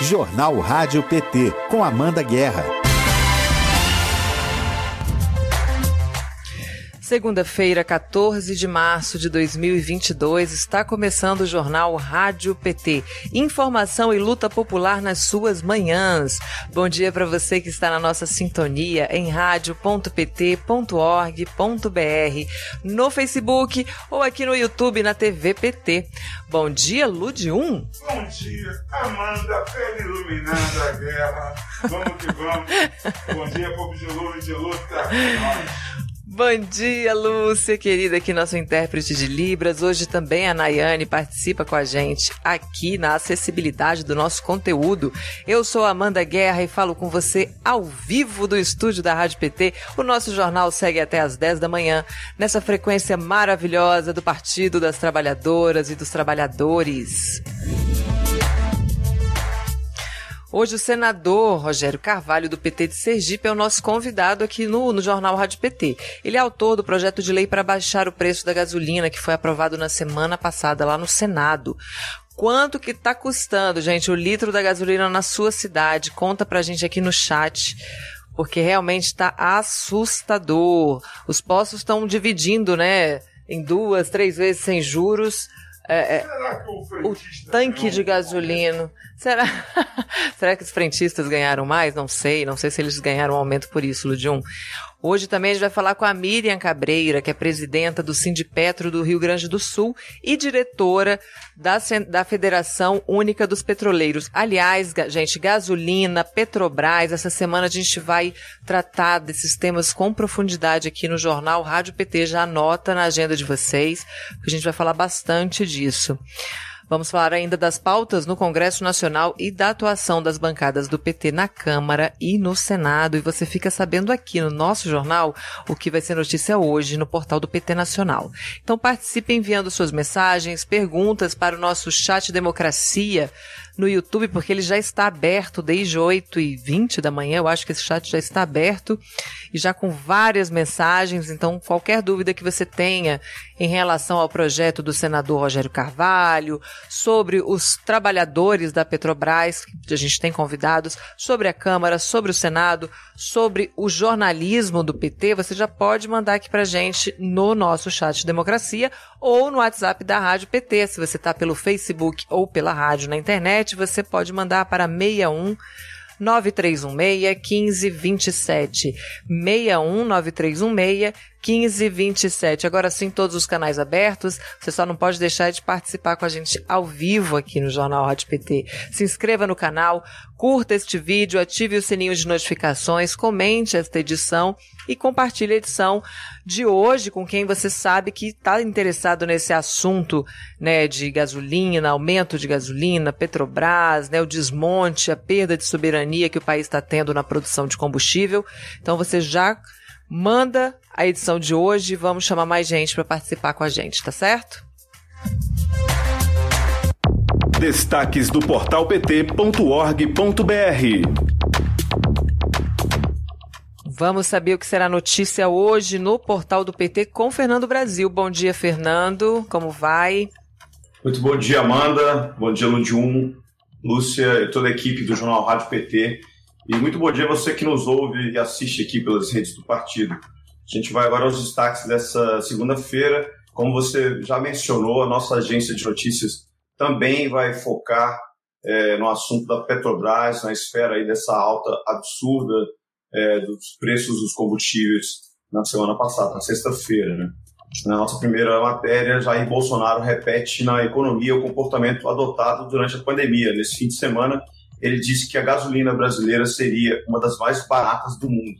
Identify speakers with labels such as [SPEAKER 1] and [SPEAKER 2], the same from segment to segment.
[SPEAKER 1] Jornal Rádio PT, com Amanda Guerra.
[SPEAKER 2] Segunda-feira, 14 de março de 2022, está começando o jornal Rádio PT. Informação e luta popular nas suas manhãs. Bom dia para você que está na nossa sintonia em rádio.pt.org.br, no Facebook ou aqui no YouTube na TV PT. Bom dia, Lude 1.
[SPEAKER 3] Bom dia, Amanda, pele iluminada a guerra. Vamos que vamos. Bom dia, povo de luta, de luta. Nós.
[SPEAKER 2] Bom dia, Lúcia, querida, aqui nosso intérprete de Libras. Hoje também a Nayane participa com a gente aqui na acessibilidade do nosso conteúdo. Eu sou Amanda Guerra e falo com você ao vivo do estúdio da Rádio PT. O nosso jornal segue até às 10 da manhã, nessa frequência maravilhosa do Partido das Trabalhadoras e dos Trabalhadores. Hoje o senador Rogério Carvalho, do PT de Sergipe, é o nosso convidado aqui no, no Jornal Rádio PT. Ele é autor do projeto de lei para baixar o preço da gasolina, que foi aprovado na semana passada lá no Senado. Quanto que está custando, gente, o litro da gasolina na sua cidade? Conta pra gente aqui no chat porque realmente está assustador. Os postos estão dividindo, né, em duas, três vezes sem juros. É, é, o, o tanque de gasolina. Será? Será que os frentistas ganharam mais? Não sei. Não sei se eles ganharam um aumento por isso, Ludium. Hoje também a gente vai falar com a Miriam Cabreira, que é presidenta do Sindipetro do Rio Grande do Sul e diretora da, da Federação Única dos Petroleiros. Aliás, gente, gasolina, Petrobras, essa semana a gente vai tratar desses temas com profundidade aqui no jornal Rádio PT. Já anota na agenda de vocês, que a gente vai falar bastante disso. Vamos falar ainda das pautas no Congresso Nacional e da atuação das bancadas do PT na Câmara e no Senado. E você fica sabendo aqui no nosso jornal o que vai ser notícia hoje no portal do PT Nacional. Então participe enviando suas mensagens, perguntas para o nosso chat Democracia no YouTube, porque ele já está aberto desde 8 e 20 da manhã. Eu acho que esse chat já está aberto e já com várias mensagens. Então, qualquer dúvida que você tenha em relação ao projeto do senador Rogério Carvalho, sobre os trabalhadores da Petrobras, que a gente tem convidados, sobre a Câmara, sobre o Senado, sobre o jornalismo do PT, você já pode mandar aqui pra gente no nosso chat de democracia ou no WhatsApp da Rádio PT. Se você está pelo Facebook ou pela rádio na internet, você pode mandar para 61 9316 1527. 61 9316 1527. Agora sim, todos os canais abertos. Você só não pode deixar de participar com a gente ao vivo aqui no Jornal Rádio PT. Se inscreva no canal, curta este vídeo, ative o sininho de notificações, comente esta edição e compartilhe a edição de hoje com quem você sabe que está interessado nesse assunto né, de gasolina, aumento de gasolina, Petrobras, né, o desmonte, a perda de soberania que o país está tendo na produção de combustível. Então você já manda a edição de hoje. Vamos chamar mais gente para participar com a gente, tá certo?
[SPEAKER 1] Destaques do portal pt.org.br.
[SPEAKER 2] Vamos saber o que será notícia hoje no portal do PT com Fernando Brasil. Bom dia, Fernando. Como vai?
[SPEAKER 4] Muito bom dia, Amanda. Bom dia, Ludium, Lúcia e toda a equipe do Jornal Rádio PT. E muito bom dia você que nos ouve e assiste aqui pelas redes do partido. A gente vai agora aos destaques dessa segunda-feira. Como você já mencionou, a nossa agência de notícias também vai focar é, no assunto da Petrobras, na esfera aí dessa alta absurda é, dos preços dos combustíveis na semana passada, na sexta-feira. Né? Na nossa primeira matéria, Jair Bolsonaro repete na economia o comportamento adotado durante a pandemia. Nesse fim de semana, ele disse que a gasolina brasileira seria uma das mais baratas do mundo.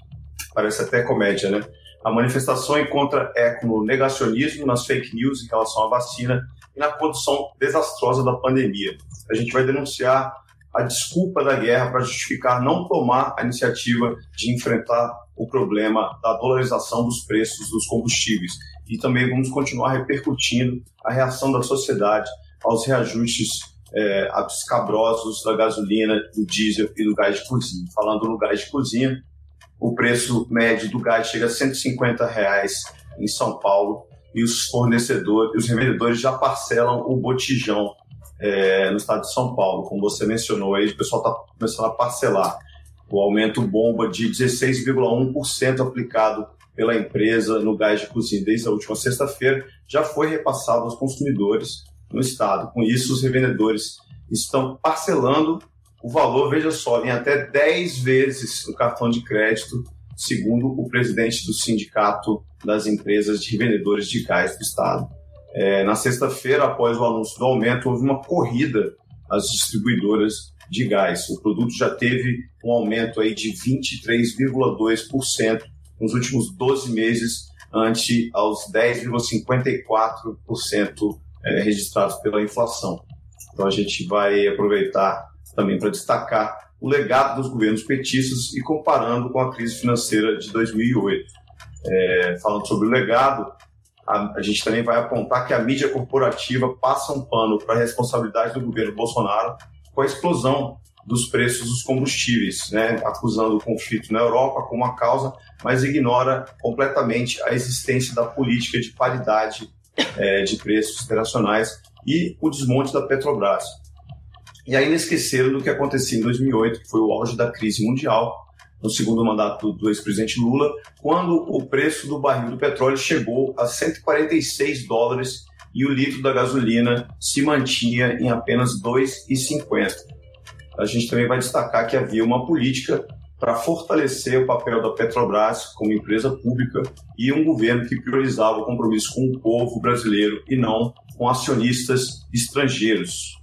[SPEAKER 4] Parece até comédia, né? A manifestação encontra eco no negacionismo, nas fake news em relação à vacina e na condição desastrosa da pandemia. A gente vai denunciar a desculpa da guerra para justificar não tomar a iniciativa de enfrentar o problema da dolarização dos preços dos combustíveis. E também vamos continuar repercutindo a reação da sociedade aos reajustes é, escabrosos da gasolina, do diesel e do gás de cozinha. Falando no gás de cozinha, o preço médio do gás chega a 150 reais em São Paulo e os fornecedores, os revendedores já parcelam o botijão é, no estado de São Paulo, como você mencionou aí, o pessoal está começando a parcelar. O aumento bomba de 16,1% aplicado pela empresa no gás de cozinha desde a última sexta-feira já foi repassado aos consumidores no estado. Com isso, os revendedores estão parcelando o valor, veja só, em até 10 vezes no cartão de crédito, segundo o presidente do Sindicato das Empresas de Revendedores de Gás do Estado. É, na sexta-feira, após o anúncio do aumento, houve uma corrida às distribuidoras de gás. O produto já teve um aumento aí de 23,2% nos últimos 12 meses, ante aos 10,54% é, registrados pela inflação. Então a gente vai aproveitar também para destacar o legado dos governos petistas e comparando com a crise financeira de 2008. É, falando sobre o legado, a, a, gente também vai apontar que a mídia corporativa passa um pano para a responsabilidade do governo Bolsonaro com a explosão dos preços dos combustíveis, né, acusando o conflito na Europa como a causa, mas ignora completamente a existência da política de paridade é, de preços internacionais e o desmonte da Petrobras. E ainda esqueceram do que acontecia em 2008, que foi o auge da crise mundial, no segundo mandato do ex-presidente Lula, quando o preço do barril do petróleo chegou a 146 dólares e o litro da gasolina se mantinha em apenas 2,50. A gente também vai destacar que havia uma política para fortalecer o papel da Petrobras como empresa pública e um governo que priorizava o compromisso com o povo brasileiro e não com acionistas estrangeiros.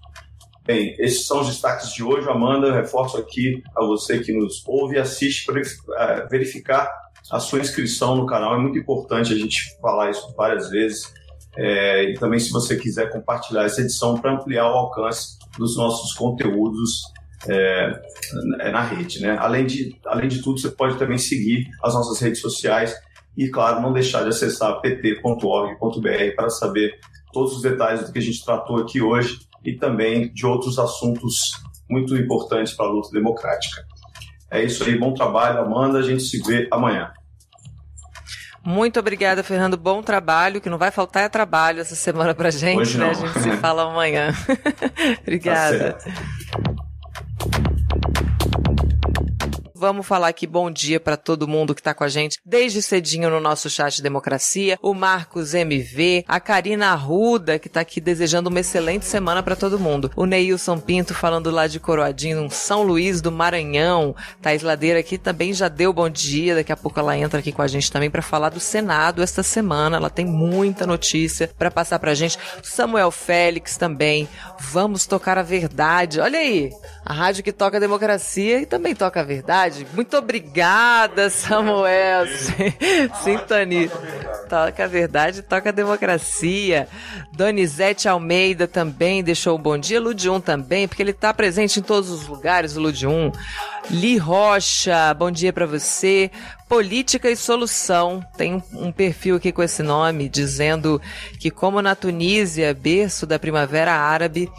[SPEAKER 4] Bem, esses são os destaques de hoje. Amanda, reforço aqui a você que nos ouve e assiste para é, verificar a sua inscrição no canal. É muito importante a gente falar isso várias vezes. É, e também, se você quiser compartilhar essa edição para ampliar o alcance dos nossos conteúdos é, é, na rede. Né? Além, de, além de tudo, você pode também seguir as nossas redes sociais e, claro, não deixar de acessar pt.org.br para saber todos os detalhes do que a gente tratou aqui hoje e também de outros assuntos muito importantes para a luta democrática. É isso aí, bom trabalho, Amanda. A gente se vê amanhã.
[SPEAKER 2] Muito obrigada, Fernando. Bom trabalho, que não vai faltar é trabalho essa semana pra gente, Hoje né? Não. A gente se fala amanhã. obrigada. Tá Vamos falar aqui bom dia para todo mundo que está com a gente desde cedinho no nosso chat de Democracia. O Marcos MV, a Karina Arruda, que está aqui desejando uma excelente semana para todo mundo. O Neilson Pinto falando lá de Coroadinho, São Luís do Maranhão. Thais Ladeira aqui também já deu bom dia. Daqui a pouco ela entra aqui com a gente também para falar do Senado esta semana. Ela tem muita notícia para passar para a gente. Samuel Félix também. Vamos tocar a verdade. Olha aí, a rádio que toca a democracia e também toca a verdade verdade. Muito obrigada, Samuel. Sintonia. Toca a verdade, toca a democracia. Donizete Almeida também deixou um bom dia. Ludium também, porque ele está presente em todos os lugares, o Ludium. Li Rocha, bom dia para você. Política e Solução. Tem um perfil aqui com esse nome, dizendo que, como na Tunísia, berço da Primavera Árabe,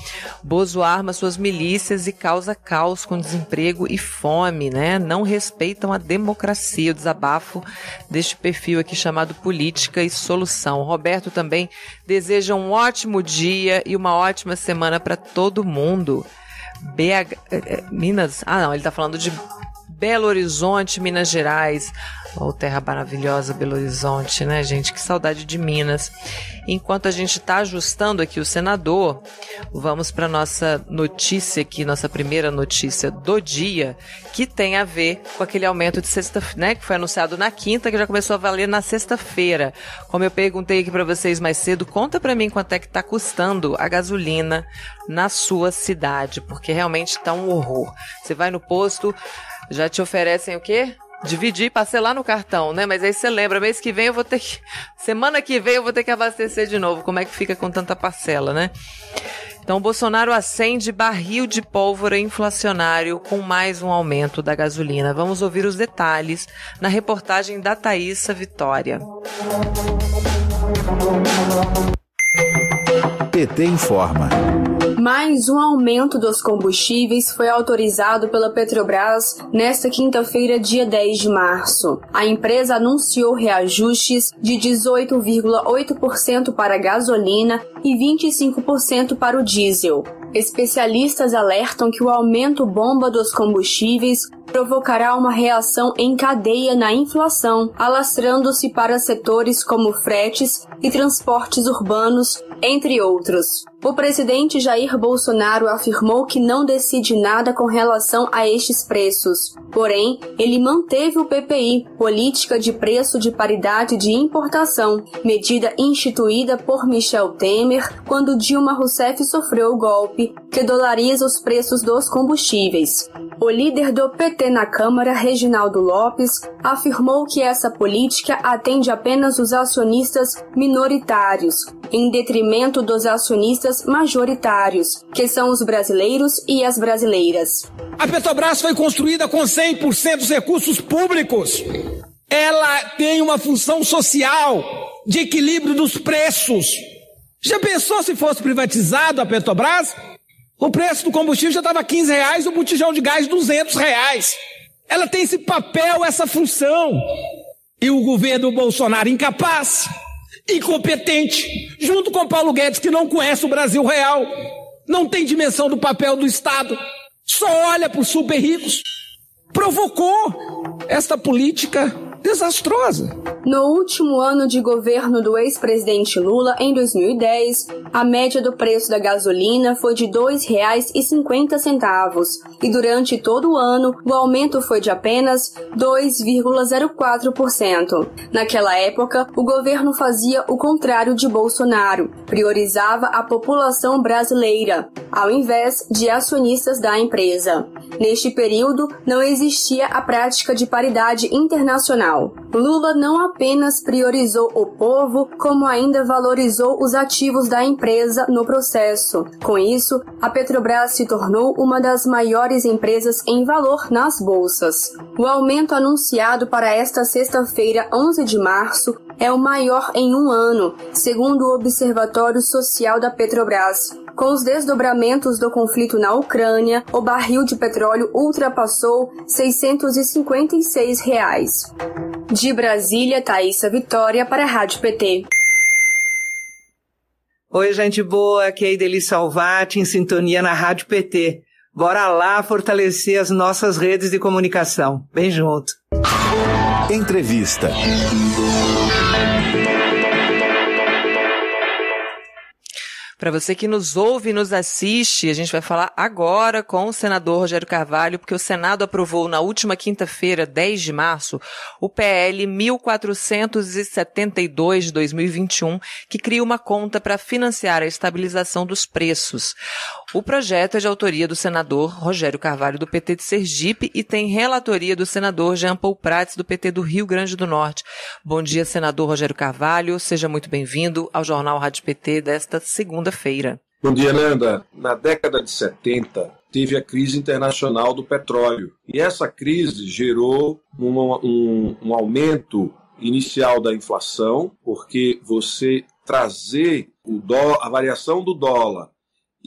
[SPEAKER 2] Bozo arma suas milícias e causa caos com desemprego e fome, né? Não respeitam a democracia. O desabafo deste perfil aqui chamado Política e Solução. Roberto também deseja um ótimo dia e uma ótima semana para todo mundo. BH. Eh, eh, Minas. Ah, não, ele tá falando de Belo Horizonte, Minas Gerais. Oh, terra maravilhosa, Belo Horizonte, né, gente? Que saudade de Minas. Enquanto a gente está ajustando aqui o senador, vamos para nossa notícia aqui, nossa primeira notícia do dia, que tem a ver com aquele aumento de sexta, né, que foi anunciado na quinta, que já começou a valer na sexta-feira. Como eu perguntei aqui para vocês mais cedo, conta para mim quanto é que está custando a gasolina na sua cidade, porque realmente está um horror. Você vai no posto, já te oferecem o quê? Dividir, parcelar no cartão, né? Mas aí você lembra, mês que vem eu vou ter que. Semana que vem eu vou ter que abastecer de novo. Como é que fica com tanta parcela, né? Então, Bolsonaro acende barril de pólvora inflacionário com mais um aumento da gasolina. Vamos ouvir os detalhes na reportagem da Thaisa Vitória.
[SPEAKER 1] PT informa.
[SPEAKER 5] Mais um aumento dos combustíveis foi autorizado pela Petrobras nesta quinta-feira, dia 10 de março. A empresa anunciou reajustes de 18,8% para a gasolina e 25% para o diesel. Especialistas alertam que o aumento bomba dos combustíveis provocará uma reação em cadeia na inflação, alastrando-se para setores como fretes e transportes urbanos, entre outros. O presidente Jair Bolsonaro afirmou que não decide nada com relação a estes preços. Porém, ele manteve o PPI, Política de Preço de Paridade de Importação, medida instituída por Michel Temer quando Dilma Rousseff sofreu o golpe, que dolariza os preços dos combustíveis. O líder do PT na Câmara, Reginaldo Lopes, afirmou que essa política atende apenas os acionistas minoritários, em detrimento dos acionistas majoritários, que são os brasileiros e as brasileiras.
[SPEAKER 6] A Petrobras foi construída com 100% dos recursos públicos. Ela tem uma função social de equilíbrio dos preços. Já pensou se fosse privatizado a Petrobras? O preço do combustível já estava 15 reais, o botijão de gás 200 reais. Ela tem esse papel, essa função. E o governo Bolsonaro incapaz, incompetente, junto com Paulo Guedes, que não conhece o Brasil real, não tem dimensão do papel do Estado, só olha para os super ricos, provocou esta política desastrosa.
[SPEAKER 5] No último ano de governo do ex-presidente Lula, em 2010, a média do preço da gasolina foi de R$ 2,50 e durante todo o ano o aumento foi de apenas 2,04%. Naquela época, o governo fazia o contrário de Bolsonaro, priorizava a população brasileira, ao invés de acionistas da empresa. Neste período, não existia a prática de paridade internacional. Lula não apenas priorizou o povo, como ainda valorizou os ativos da empresa no processo. Com isso, a Petrobras se tornou uma das maiores empresas em valor nas bolsas. O aumento anunciado para esta sexta-feira, 11 de março, é o maior em um ano, segundo o Observatório Social da Petrobras. Com os desdobramentos do conflito na Ucrânia, o barril de petróleo ultrapassou 656 reais. De Brasília, Thaisa Vitória para a Rádio PT.
[SPEAKER 7] Oi, gente boa, aqui é Ideli Salvati, em sintonia na Rádio PT. Bora lá fortalecer as nossas redes de comunicação. Bem junto.
[SPEAKER 1] Entrevista.
[SPEAKER 2] Para você que nos ouve e nos assiste, a gente vai falar agora com o senador Rogério Carvalho, porque o Senado aprovou na última quinta-feira, 10 de março, o PL 1472 de 2021, que cria uma conta para financiar a estabilização dos preços. O projeto é de autoria do senador Rogério Carvalho, do PT de Sergipe, e tem relatoria do senador Jean Paul Prats, do PT do Rio Grande do Norte. Bom dia, senador Rogério Carvalho. Seja muito bem-vindo ao Jornal Rádio PT desta segunda-feira.
[SPEAKER 8] Bom dia, Nanda. Na década de 70, teve a crise internacional do petróleo. E essa crise gerou um, um, um aumento inicial da inflação, porque você trazer dó, a variação do dólar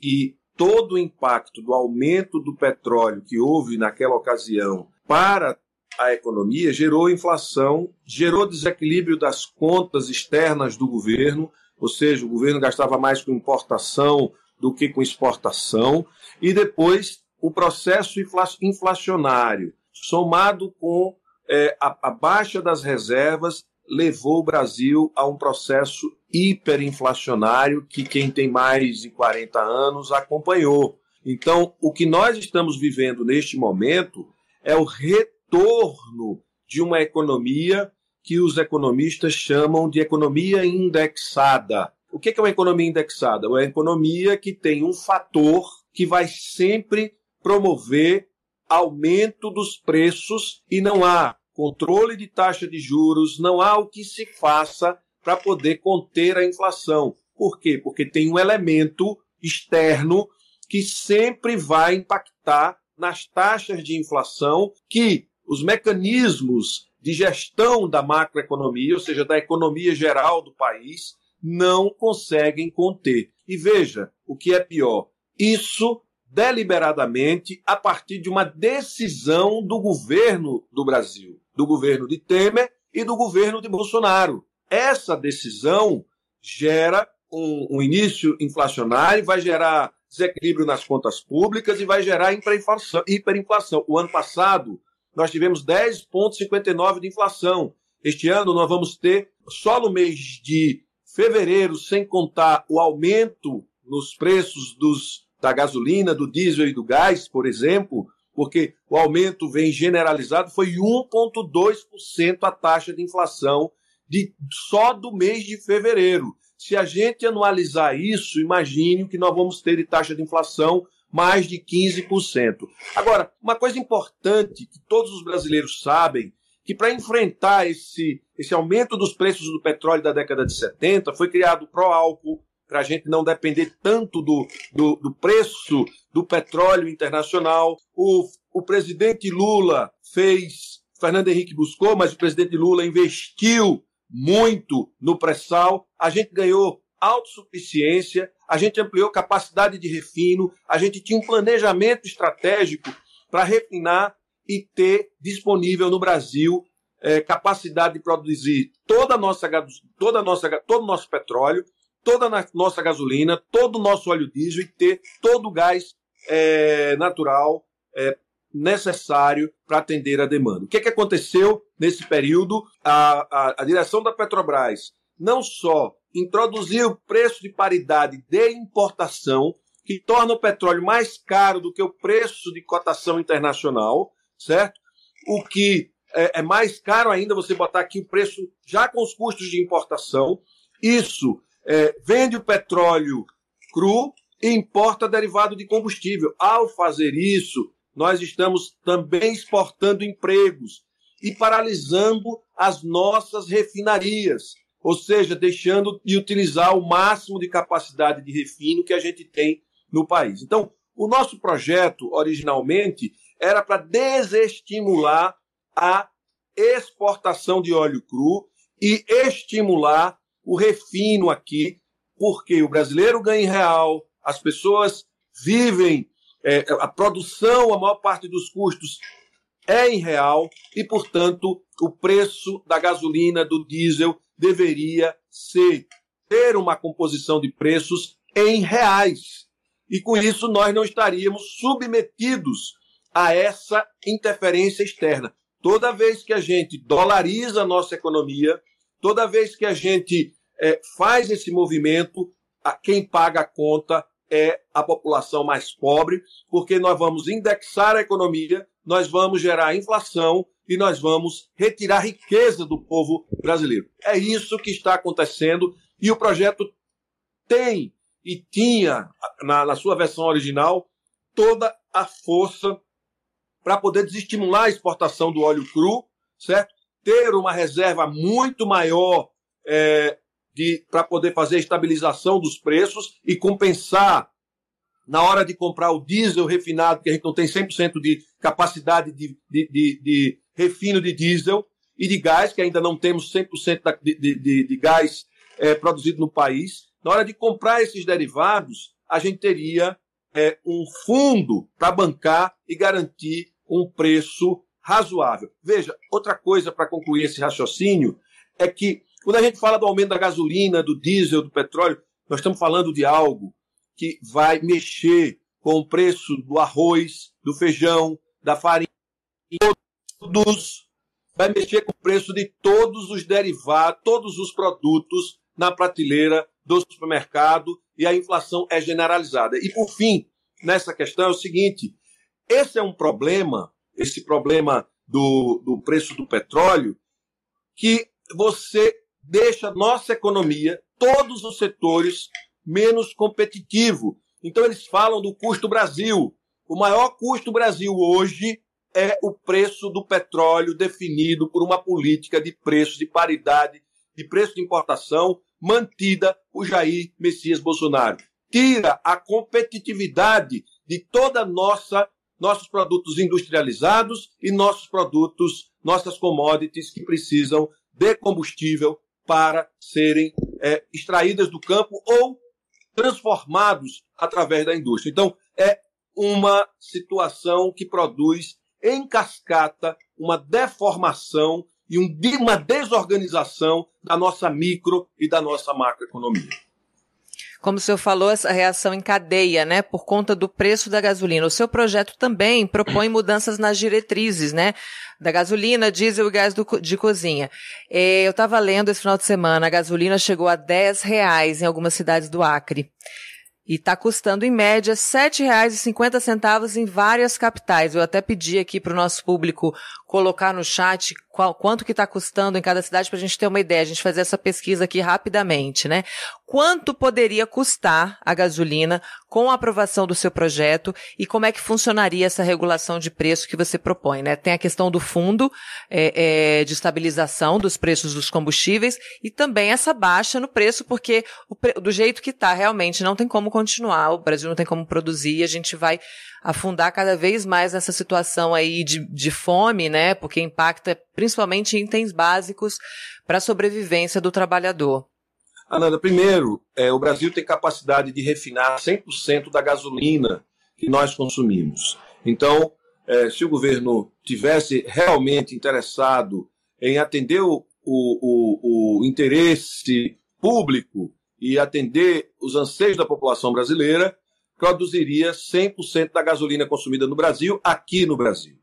[SPEAKER 8] e todo o impacto do aumento do petróleo que houve naquela ocasião para a economia gerou inflação, gerou desequilíbrio das contas externas do governo, ou seja, o governo gastava mais com importação do que com exportação, e depois o processo inflacionário, somado com é, a, a baixa das reservas, levou o Brasil a um processo hiperinflacionário que quem tem mais de 40 anos acompanhou. Então, o que nós estamos vivendo neste momento é o retorno de uma economia que os economistas chamam de economia indexada. O que é uma economia indexada? É uma economia que tem um fator que vai sempre promover aumento dos preços e não há controle de taxa de juros, não há o que se faça para poder conter a inflação. Por quê? Porque tem um elemento externo que sempre vai impactar nas taxas de inflação que os mecanismos de gestão da macroeconomia, ou seja, da economia geral do país, não conseguem conter. E veja o que é pior: isso deliberadamente a partir de uma decisão do governo do Brasil, do governo de Temer e do governo de Bolsonaro. Essa decisão gera um, um início inflacionário, vai gerar desequilíbrio nas contas públicas e vai gerar hiperinflação. hiperinflação. O ano passado, nós tivemos 10,59% de inflação. Este ano, nós vamos ter, só no mês de fevereiro, sem contar o aumento nos preços dos, da gasolina, do diesel e do gás, por exemplo, porque o aumento vem generalizado, foi 1,2% a taxa de inflação de, só do mês de fevereiro. Se a gente anualizar isso, imagine que nós vamos ter de taxa de inflação mais de 15%. Agora, uma coisa importante que todos os brasileiros sabem, que para enfrentar esse, esse aumento dos preços do petróleo da década de 70, foi criado o Proálcool, para a gente não depender tanto do, do, do, preço do petróleo internacional. O, o presidente Lula fez, Fernando Henrique buscou, mas o presidente Lula investiu muito no pré-sal, a gente ganhou autossuficiência, a gente ampliou capacidade de refino, a gente tinha um planejamento estratégico para refinar e ter disponível no Brasil é, capacidade de produzir toda nossa, toda nossa, todo o nosso petróleo, toda a nossa gasolina, todo o nosso óleo diesel e ter todo o gás é, natural é, necessário para atender a demanda. O que, é que aconteceu nesse período? A, a, a direção da Petrobras não só introduziu o preço de paridade de importação, que torna o petróleo mais caro do que o preço de cotação internacional, certo? O que é, é mais caro ainda você botar aqui o preço já com os custos de importação. Isso é, vende o petróleo cru e importa derivado de combustível. Ao fazer isso, nós estamos também exportando empregos e paralisando as nossas refinarias, ou seja, deixando de utilizar o máximo de capacidade de refino que a gente tem no país. Então, o nosso projeto, originalmente, era para desestimular a exportação de óleo cru e estimular o refino aqui, porque o brasileiro ganha em real, as pessoas vivem é, a produção, a maior parte dos custos é em real e, portanto, o preço da gasolina, do diesel, deveria ser ter uma composição de preços em reais. E com isso nós não estaríamos submetidos a essa interferência externa. Toda vez que a gente dolariza a nossa economia, toda vez que a gente é, faz esse movimento, a quem paga a conta é a população mais pobre, porque nós vamos indexar a economia, nós vamos gerar inflação e nós vamos retirar riqueza do povo brasileiro. É isso que está acontecendo e o projeto tem e tinha, na, na sua versão original, toda a força para poder desestimular a exportação do óleo cru, certo? Ter uma reserva muito maior é, para poder fazer a estabilização dos preços e compensar na hora de comprar o diesel refinado, que a gente não tem 100% de capacidade de, de, de, de, refino de diesel e de gás, que ainda não temos 100% da, de, de, gás é, produzido no país. Na hora de comprar esses derivados, a gente teria é, um fundo para bancar e garantir um preço razoável. Veja, outra coisa para concluir esse raciocínio é que quando a gente fala do aumento da gasolina, do diesel, do petróleo, nós estamos falando de algo que vai mexer com o preço do arroz, do feijão, da farinha, todos, vai mexer com o preço de todos os derivados, todos os produtos na prateleira do supermercado e a inflação é generalizada. E por fim, nessa questão é o seguinte: esse é um problema, esse problema do, do preço do petróleo, que você deixa nossa economia, todos os setores, menos competitivo. Então eles falam do custo Brasil. O maior custo Brasil hoje é o preço do petróleo definido por uma política de preços de paridade, de preço de importação mantida por Jair Messias Bolsonaro. Tira a competitividade de toda nossa nossos produtos industrializados e nossos produtos, nossas commodities que precisam de combustível para serem é, extraídas do campo ou transformados através da indústria. Então, é uma situação que produz em cascata uma deformação e uma desorganização da nossa micro e da nossa macroeconomia.
[SPEAKER 2] Como o senhor falou, essa reação em cadeia, né, por conta do preço da gasolina. O seu projeto também propõe mudanças nas diretrizes, né, da gasolina, diesel e gás do, de cozinha. É, eu estava lendo esse final de semana, a gasolina chegou a 10 reais em algumas cidades do Acre. E está custando, em média, R$ 7,50 em várias capitais. Eu até pedi aqui para o nosso público colocar no chat qual, quanto que está custando em cada cidade para a gente ter uma ideia, a gente fazer essa pesquisa aqui rapidamente, né? Quanto poderia custar a gasolina com a aprovação do seu projeto e como é que funcionaria essa regulação de preço que você propõe, né? Tem a questão do fundo é, é, de estabilização dos preços dos combustíveis e também essa baixa no preço, porque o, do jeito que está realmente não tem como continuar, o Brasil não tem como produzir, a gente vai afundar cada vez mais nessa situação aí de, de fome, né? Porque impacta principalmente itens básicos para a sobrevivência do trabalhador.
[SPEAKER 8] Ananda, primeiro, é, o Brasil tem capacidade de refinar 100% da gasolina que nós consumimos. Então, é, se o governo tivesse realmente interessado em atender o, o, o, interesse público e atender os anseios da população brasileira, produziria 100% da gasolina consumida no Brasil, aqui no Brasil.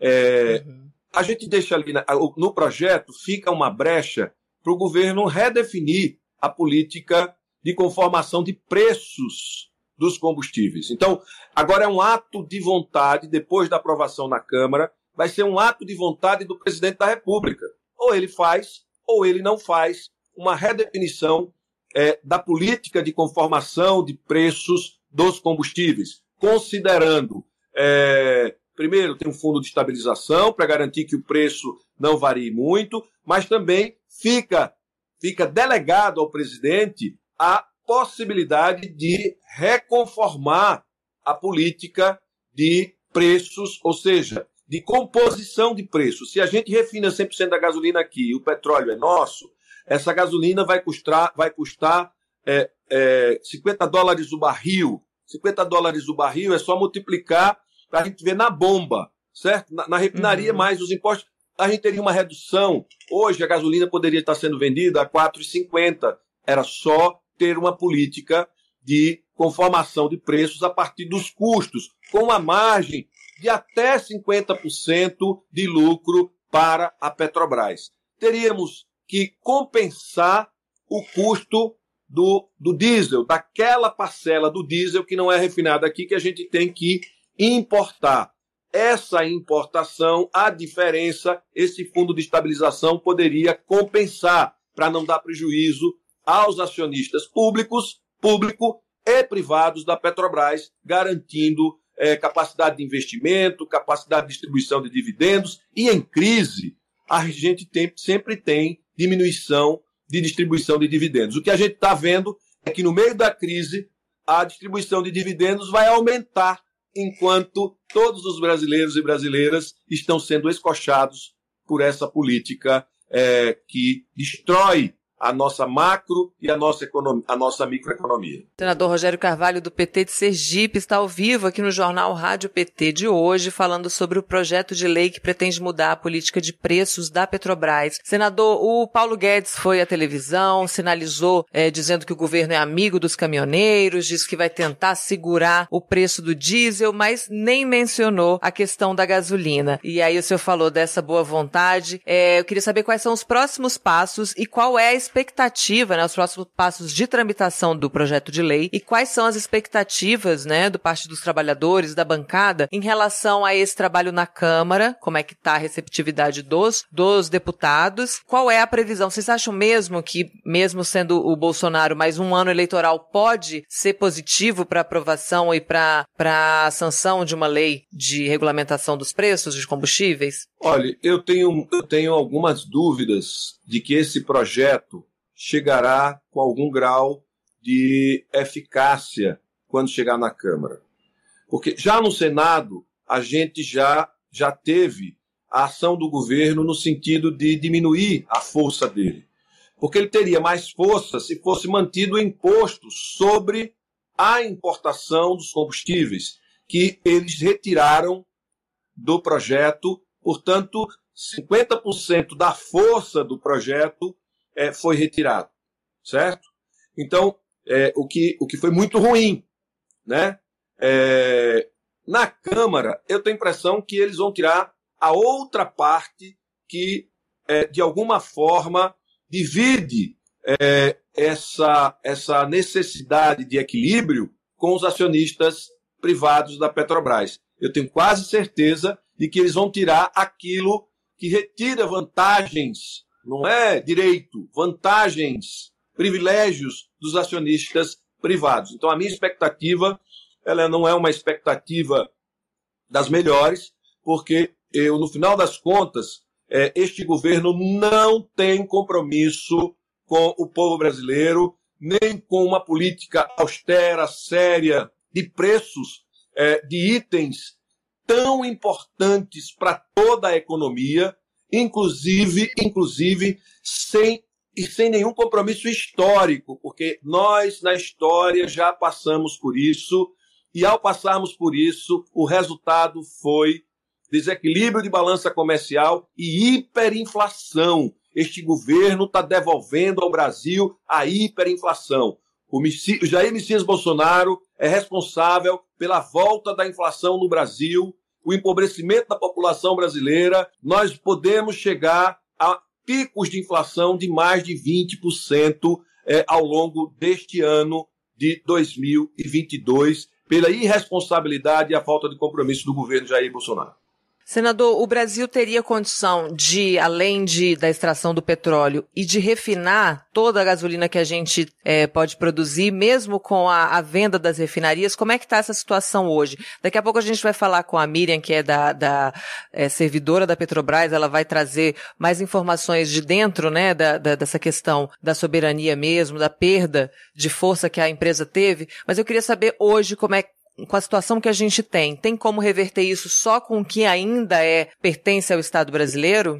[SPEAKER 8] É, uhum. A gente deixa ali, no projeto, fica uma brecha para o governo redefinir a política de conformação de preços dos combustíveis. Então, agora é um ato de vontade, depois da aprovação na Câmara, vai ser um ato de vontade do presidente da República. Ou ele faz, ou ele não faz uma redefinição é, da política de conformação de preços dos combustíveis, considerando, é, primeiro, tem um fundo de estabilização para garantir que o preço não varie muito, mas também fica, fica delegado ao presidente a possibilidade de reconformar a política de preços, ou seja, de composição de preços. Se a gente refina 100% da gasolina aqui e o petróleo é nosso, essa gasolina vai custar, vai custar é, é, 50 dólares o barril. 50 dólares o barril é só multiplicar para a gente ver na bomba, certo? Na, na refinaria, uhum. mais os impostos, a gente teria uma redução. Hoje a gasolina poderia estar sendo vendida a 4,50. Era só ter uma política de conformação de preços a partir dos custos, com uma margem de até 50% de lucro para a Petrobras. Teríamos que compensar o custo do, do diesel, daquela parcela do diesel que não é refinada aqui, que a gente tem que importar. Essa importação, a diferença, esse fundo de estabilização poderia compensar para não dar prejuízo aos acionistas públicos, público e privados da Petrobras, garantindo é, capacidade de investimento, capacidade de distribuição de dividendos. E em crise, a gente tem, sempre tem diminuição de distribuição de dividendos. O que a gente está vendo é que no meio da crise a distribuição de dividendos vai aumentar enquanto todos os brasileiros e brasileiras estão sendo escochados por essa política é, que destrói a nossa macro e a nossa, economia, a nossa microeconomia.
[SPEAKER 2] Senador Rogério Carvalho, do PT de Sergipe, está ao vivo aqui no jornal Rádio PT de hoje, falando sobre o projeto de lei que pretende mudar a política de preços da Petrobras. Senador, o Paulo Guedes foi à televisão, sinalizou é, dizendo que o governo é amigo dos caminhoneiros, disse que vai tentar segurar o preço do diesel, mas nem mencionou a questão da gasolina. E aí o senhor falou dessa boa vontade. É, eu queria saber quais são os próximos passos e qual é a expectativa, né, os próximos passos de tramitação do projeto de lei e quais são as expectativas, né, do Partido dos Trabalhadores, da bancada, em relação a esse trabalho na Câmara, como é que está a receptividade dos, dos deputados, qual é a previsão? Vocês acham mesmo que, mesmo sendo o Bolsonaro mais um ano eleitoral, pode ser positivo para aprovação e para a sanção de uma lei de regulamentação dos preços de combustíveis?
[SPEAKER 8] Olha, eu tenho, eu tenho algumas dúvidas de que esse projeto chegará com algum grau de eficácia quando chegar na Câmara. Porque já no Senado, a gente já, já teve a ação do governo no sentido de diminuir a força dele. Porque ele teria mais força se fosse mantido o imposto sobre a importação dos combustíveis, que eles retiraram do projeto Portanto, 50% da força do projeto é, foi retirado, certo? Então, é, o, que, o que foi muito ruim. Né? É, na Câmara, eu tenho a impressão que eles vão tirar a outra parte que, de alguma forma, divide essa, essa necessidade de equilíbrio com os acionistas privados da Petrobras. Eu tenho quase certeza de que eles vão tirar aquilo que retira vantagens, não é direito, vantagens, privilégios dos acionistas privados. Então a minha expectativa, ela não é uma expectativa das melhores, porque eu, no final das contas, é, este governo não tem compromisso com o povo brasileiro, nem com uma política austera, séria, de preços é, de itens tão importantes para toda a economia, inclusive, inclusive sem e sem nenhum compromisso histórico, porque nós na história já passamos por isso e ao passarmos por isso, o resultado foi desequilíbrio de balança comercial e hiperinflação. Este governo está devolvendo ao Brasil a hiperinflação. O Jair Messias Bolsonaro é responsável pela volta da inflação no Brasil, o empobrecimento da população brasileira. Nós podemos chegar a picos de inflação de mais de 20% é, ao longo deste ano de 2022, pela irresponsabilidade e a falta de compromisso do governo Jair Bolsonaro.
[SPEAKER 2] Senador, o Brasil teria condição de, além de, da extração do petróleo e de refinar toda a gasolina que a gente é, pode produzir, mesmo com a, a, venda das refinarias? Como é que está essa situação hoje? Daqui a pouco a gente vai falar com a Miriam, que é da, da é, servidora da Petrobras, ela vai trazer mais informações de dentro, né, da, da, dessa questão da soberania mesmo, da perda de força que a empresa teve. Mas eu queria saber hoje como é com a situação que a gente tem, tem como reverter isso só com o que ainda é pertence ao Estado brasileiro?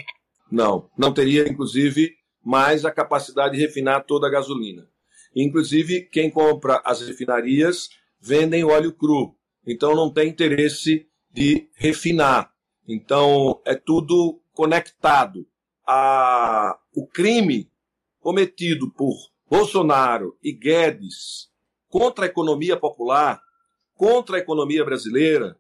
[SPEAKER 8] Não, não teria, inclusive, mais a capacidade de refinar toda a gasolina. Inclusive, quem compra as refinarias vendem óleo cru, então não tem interesse de refinar. Então é tudo conectado. A, o crime cometido por Bolsonaro e Guedes contra a economia popular contra a economia brasileira,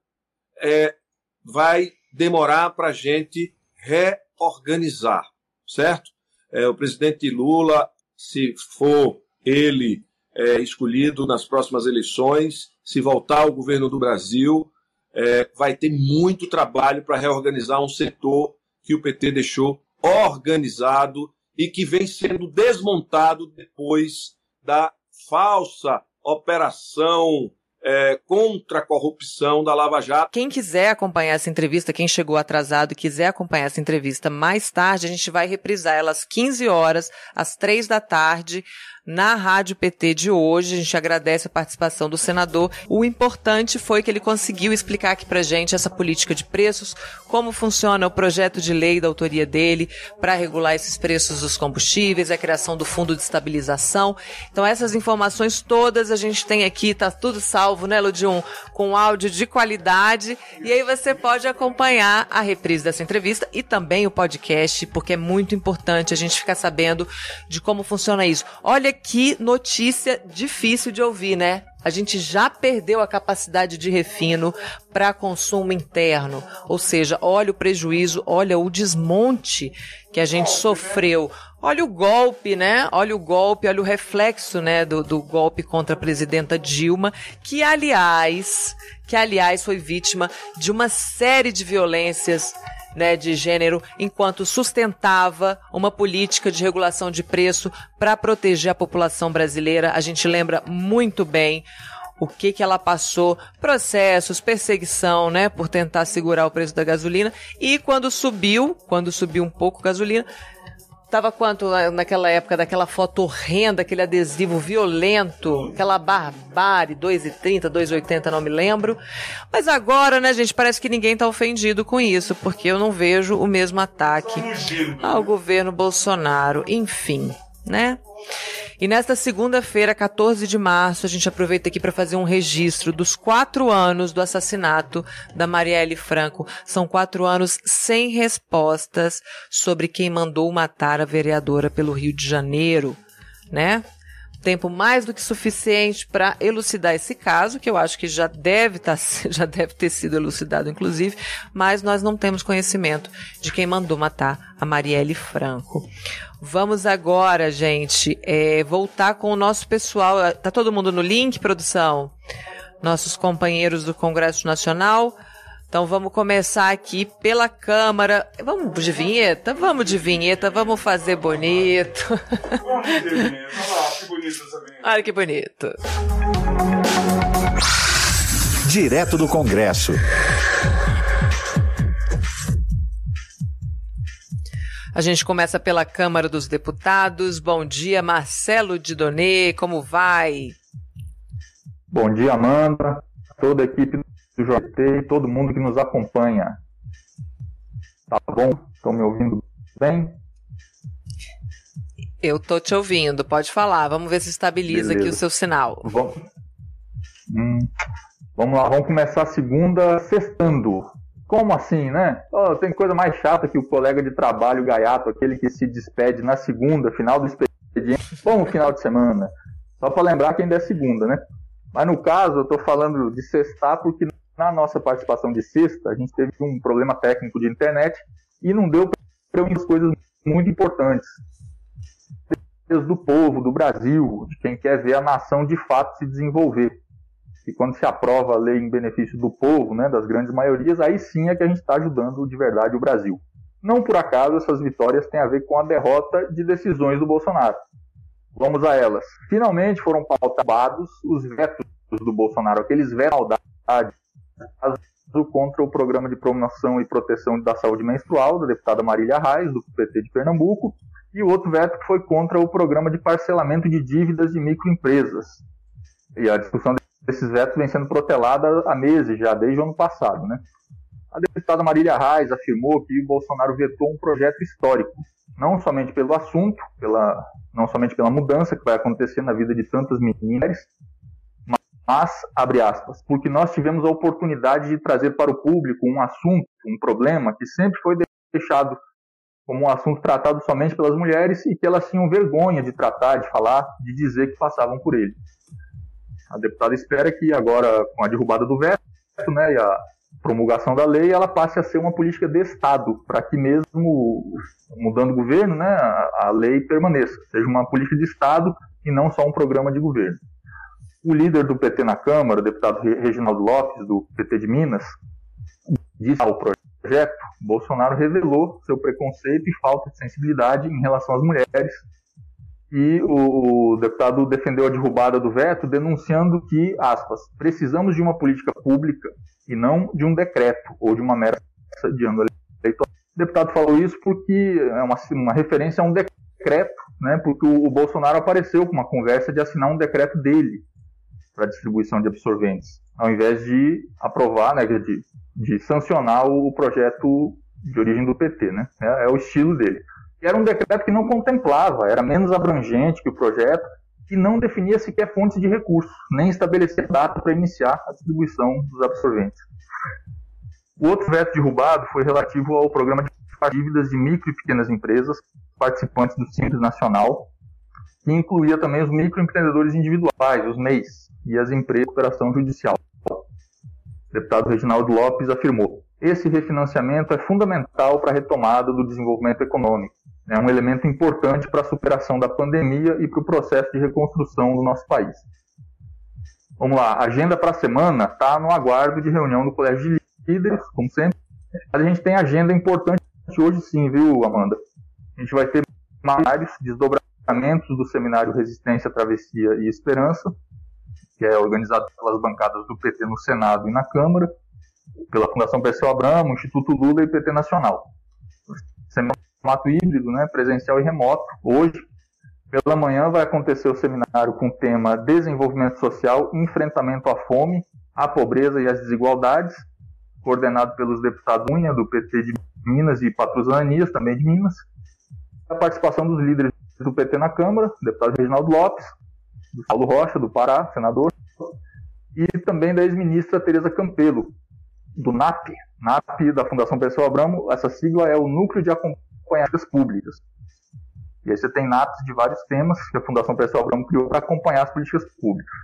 [SPEAKER 8] é, vai demorar para a gente reorganizar, certo? É, o presidente Lula, se for ele é, escolhido nas próximas eleições, se voltar ao governo do Brasil, é, vai ter muito trabalho para reorganizar um setor que o PT deixou organizado e que vem sendo desmontado depois da falsa operação é, contra a corrupção da Lava Jato.
[SPEAKER 2] Quem quiser acompanhar essa entrevista, quem chegou atrasado e quiser acompanhar essa entrevista mais tarde, a gente vai reprisar ela às 15 horas, às 3 da tarde, na Rádio PT de hoje. A gente agradece a participação do senador. O importante foi que ele conseguiu explicar aqui pra gente essa política de preços, como funciona o projeto de lei da autoria dele para regular esses preços dos combustíveis, a criação do fundo de estabilização. Então essas informações todas a gente tem aqui, tá tudo salvo, né, Ludium, com áudio de qualidade. E aí você pode acompanhar a reprise dessa entrevista e também o podcast, porque é muito importante a gente ficar sabendo de como funciona isso. Olha que notícia difícil de ouvir, né? A gente já perdeu a capacidade de refino para consumo interno. Ou seja, olha o prejuízo, olha o desmonte que a gente sofreu. Olha o golpe, né? Olha o golpe, olha o reflexo, né, do, do golpe contra a presidenta Dilma, que aliás, que aliás foi vítima de uma série de violências né, de gênero, enquanto sustentava uma política de regulação de preço para proteger a população brasileira. A gente lembra muito bem o que que ela passou, processos, perseguição, né, por tentar segurar o preço da gasolina. E quando subiu, quando subiu um pouco a gasolina, Tava quanto naquela época daquela foto horrenda, aquele adesivo violento, aquela barbárie, 2,30, 2,80, não me lembro. Mas agora, né, gente, parece que ninguém tá ofendido com isso, porque eu não vejo o mesmo ataque ao governo Bolsonaro. Enfim, né? E nesta segunda-feira, 14 de março, a gente aproveita aqui para fazer um registro dos quatro anos do assassinato da Marielle Franco. São quatro anos sem respostas sobre quem mandou matar a vereadora pelo Rio de Janeiro, né? Tempo mais do que suficiente para elucidar esse caso, que eu acho que já deve, tá, já deve ter sido elucidado, inclusive, mas nós não temos conhecimento de quem mandou matar a Marielle Franco. Vamos agora, gente, é, voltar com o nosso pessoal. Tá todo mundo no link, produção? Nossos companheiros do Congresso Nacional. Então vamos começar aqui pela Câmara. Vamos de vinheta? Vamos de vinheta, vamos fazer bonito.
[SPEAKER 3] Vamos de vinheta. Olha lá, que bonito essa vinheta.
[SPEAKER 2] Olha que bonito.
[SPEAKER 1] Direto do Congresso.
[SPEAKER 2] A gente começa pela Câmara dos Deputados. Bom dia, Marcelo Didonê, como vai?
[SPEAKER 9] Bom dia, Amanda, toda a equipe do JT e todo mundo que nos acompanha. Tá bom? Estão me ouvindo bem?
[SPEAKER 2] Eu tô te ouvindo, pode falar. Vamos ver se estabiliza Beleza. aqui o seu sinal.
[SPEAKER 9] Vamos, hum, vamos lá, vamos começar a segunda sextando. Como assim, né? Oh, tem coisa mais chata que o colega de trabalho gaiato, aquele que se despede na segunda, final do expediente. Bom final de semana. Só para lembrar que ainda é segunda, né? Mas no caso, eu estou falando de sextar porque na nossa participação de sexta, a gente teve um problema técnico de internet e não deu para unir coisas muito importantes. Do povo, do Brasil, de quem quer ver a nação de fato se desenvolver. E quando se aprova a lei em benefício do povo, né, das grandes maiorias, aí sim é que a gente está ajudando de verdade o Brasil. Não por acaso essas vitórias têm a ver com a derrota de decisões do Bolsonaro. Vamos a elas. Finalmente foram pautados os vetos do Bolsonaro, aqueles vetos maldade contra o Programa de Promoção e Proteção da Saúde Menstrual, da deputada Marília Reis, do PT de Pernambuco, e o outro veto que foi contra o Programa de Parcelamento de Dívidas de Microempresas. E a discussão desses vetos vem sendo protelada há meses já, desde o ano passado. Né? A deputada Marília Reis afirmou que o Bolsonaro vetou um projeto histórico, não somente pelo assunto, pela, não somente pela mudança que vai acontecer na vida de tantas meninas, mas, abre aspas, porque nós tivemos a oportunidade de trazer para o público um assunto, um problema que sempre foi deixado como um assunto tratado somente pelas mulheres e que elas tinham vergonha de tratar, de falar, de dizer que passavam por ele. A deputada espera que agora, com a derrubada do veto né, e a promulgação da lei, ela passe a ser uma política de Estado, para que mesmo mudando o governo, né, a, a lei permaneça, seja uma política de Estado e não só um programa de governo. O líder do PT na Câmara, o deputado Reginaldo Lopes, do PT de Minas, disse ao projeto, Bolsonaro revelou seu preconceito e falta de sensibilidade em relação às mulheres. E o, deputado defendeu a derrubada do veto, denunciando que, aspas, precisamos de uma política pública e não de um decreto ou de uma mera de ano eleitoral. O deputado falou isso porque é uma, uma referência a um decreto, né, porque o, o Bolsonaro apareceu com uma conversa de assinar um decreto dele, para distribuição de absorventes, ao invés de aprovar, né, de, de sancionar o projeto de origem do PT, né? É, é, o estilo dele. Era um decreto que não contemplava, era menos abrangente que o projeto, e não definia sequer fontes de recursos, nem estabelecia data para iniciar a distribuição dos absorventes. O outro veto derrubado foi relativo ao programa de dívidas de micro e pequenas empresas participantes do Simples Nacional, que incluía também os microempreendedores individuais, os MEIs, e as empresas de cooperação judicial. O deputado Reginaldo Lopes afirmou: esse refinanciamento é fundamental para a retomada do desenvolvimento econômico. É um elemento importante para a superação da pandemia e para o processo de reconstrução do nosso país. Vamos lá, a agenda para a semana está no aguardo de reunião do Colégio de Líderes, como sempre. Mas a gente tem agenda importante hoje sim, viu, Amanda? A gente vai ter vários desdobramentos do seminário Resistência, Travessia e Esperança, que é organizado pelas bancadas do PT no Senado e na Câmara, pela Fundação Perseu Abramo, Instituto Lula e PT Nacional. Formato híbrido, né, presencial e remoto. Hoje, pela manhã, vai acontecer o seminário com o tema Desenvolvimento Social Enfrentamento à Fome, à Pobreza e às Desigualdades, coordenado pelos deputados Unha, do PT de Minas, e Patrusanias, também de Minas. A participação dos líderes do PT na Câmara, deputado Reginaldo Lopes, do Paulo Rocha, do Pará, senador, e também da ex-ministra Tereza Campelo, do NAP, NAP da Fundação Pessoa Abramo, essa sigla é o Núcleo de Acompanhadas Públicas. E aí você tem NAPs de vários temas que a Fundação Pessoal Abramo criou para acompanhar as políticas públicas.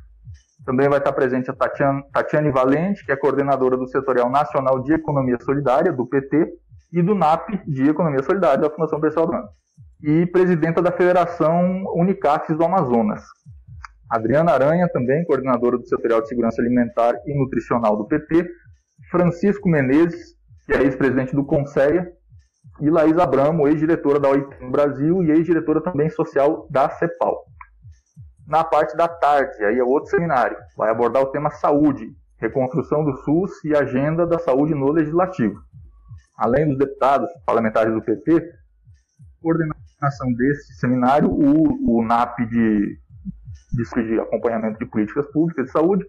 [SPEAKER 9] Também vai estar presente a Tatiane, Tatiane Valente, que é coordenadora do Setorial Nacional de Economia Solidária, do PT, e do NAP de Economia Solidária, da Fundação Pessoal Abramo. E presidenta da Federação Unicafes do Amazonas. Adriana Aranha, também coordenadora do Setorial de Segurança Alimentar e Nutricional do PT. Francisco Menezes, que é ex-presidente do Conceia, e Laís Abramo, ex-diretora da OIT Brasil e ex-diretora também social da CEPAL. Na parte da tarde, aí é outro seminário, vai abordar o tema saúde, reconstrução do SUS e agenda da saúde no legislativo. Além dos deputados parlamentares do PT, coordenação desse seminário, o, o NAP de, de, acompanhamento de políticas públicas de saúde,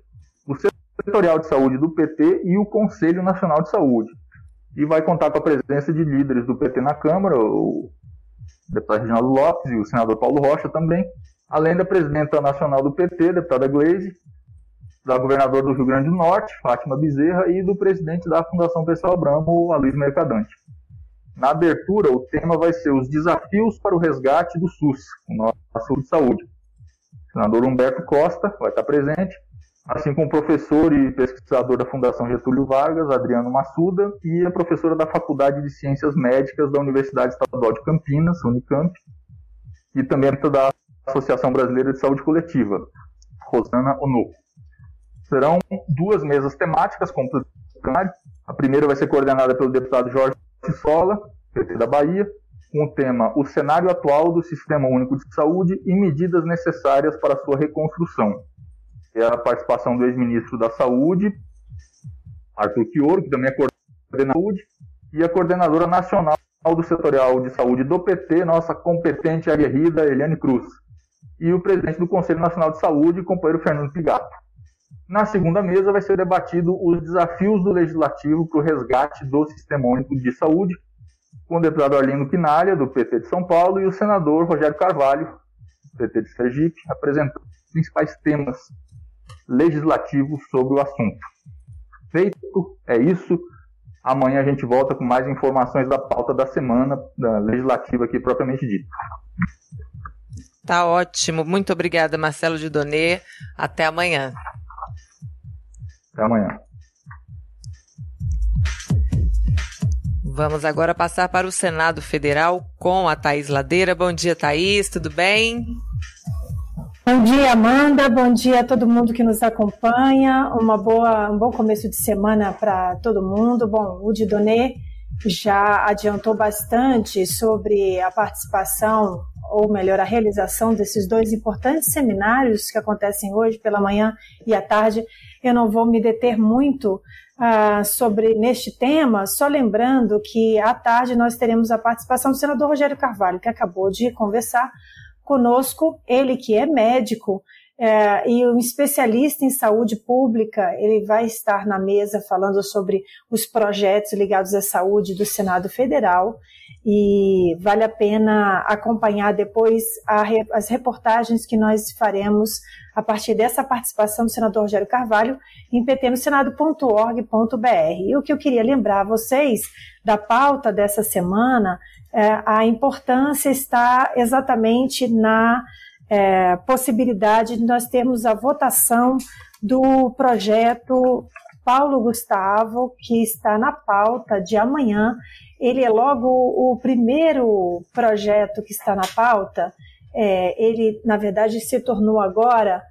[SPEAKER 9] o setorial de saúde do PT e o Conselho Nacional de Saúde, e vai contar com a presença de líderes do PT na Câmara, o deputado Reginaldo Lopes e o senador Paulo Rocha também, além da presidenta nacional do PT, deputada Glaze, da governadora do Rio Grande do Norte, Fátima Bezerra, e do presidente da Fundação Pessoal Abramo, Aloysio Mercadante. Na abertura, o tema vai ser os desafios para o resgate do SUS, o nosso de saúde. O senador Humberto Costa vai estar presente, assim como o professor e pesquisador da Fundação Getúlio Vargas, Adriano Massuda, e a professora da Faculdade de Ciências Médicas da Universidade Estadual de Campinas, Unicamp, e também da Associação Brasileira de Saúde Coletiva, Rosana Onoco. Serão duas mesas temáticas complementares. A primeira vai ser coordenada pelo deputado Jorge Sola, PT da Bahia, com o tema O cenário atual do Sistema Único de Saúde e medidas necessárias para sua reconstrução, é a participação do ex-ministro da Saúde, Arthur Chioro, que também é coordenador da saúde, e a coordenadora nacional do setorial de saúde do PT, nossa competente aguerrida Eliane Cruz, e o presidente do Conselho Nacional de Saúde, companheiro Fernando Pigato. Na segunda mesa vai ser debatido os desafios do Legislativo para o resgate do Sistema Único de Saúde, com o deputado Arlindo Quinalha, do PT de São Paulo, e o senador Rogério Carvalho, PT de Sergipe, apresentando os principais temas legislativo sobre o assunto. Feito, é isso. Amanhã a gente volta com mais informações da pauta da semana da legislativa aqui propriamente dita.
[SPEAKER 2] Tá ótimo. Muito obrigada, Marcelo de Donê. Até amanhã.
[SPEAKER 9] Até amanhã.
[SPEAKER 2] Vamos agora passar para o Senado Federal com a Thaís Ladeira. Bom dia, Thaís. Tudo bem?
[SPEAKER 10] Bom dia, Amanda. Bom dia a todo mundo que nos acompanha. Uma boa, um bom começo de semana para todo mundo. Bom, o Didonê já adiantou bastante sobre a participação, ou melhor, a realização desses dois importantes seminários que acontecem hoje pela manhã e à tarde. Eu não vou me deter muito uh, sobre neste tema, só lembrando que à tarde nós teremos a participação do senador Rogério Carvalho, que acabou de conversar conosco, ele que é médico é, e um especialista em saúde pública, ele vai estar na mesa falando sobre os projetos ligados à saúde do Senado Federal e vale a pena acompanhar depois a, as reportagens que nós faremos a partir dessa participação do senador Rogério Carvalho em ptnosenado.org.br. E o que eu queria lembrar a vocês da pauta dessa semana é, a importância está exatamente na é, possibilidade de nós termos a votação do projeto Paulo Gustavo, que está na pauta de amanhã. Ele é logo o primeiro projeto que está na pauta. É, ele, na verdade, se tornou agora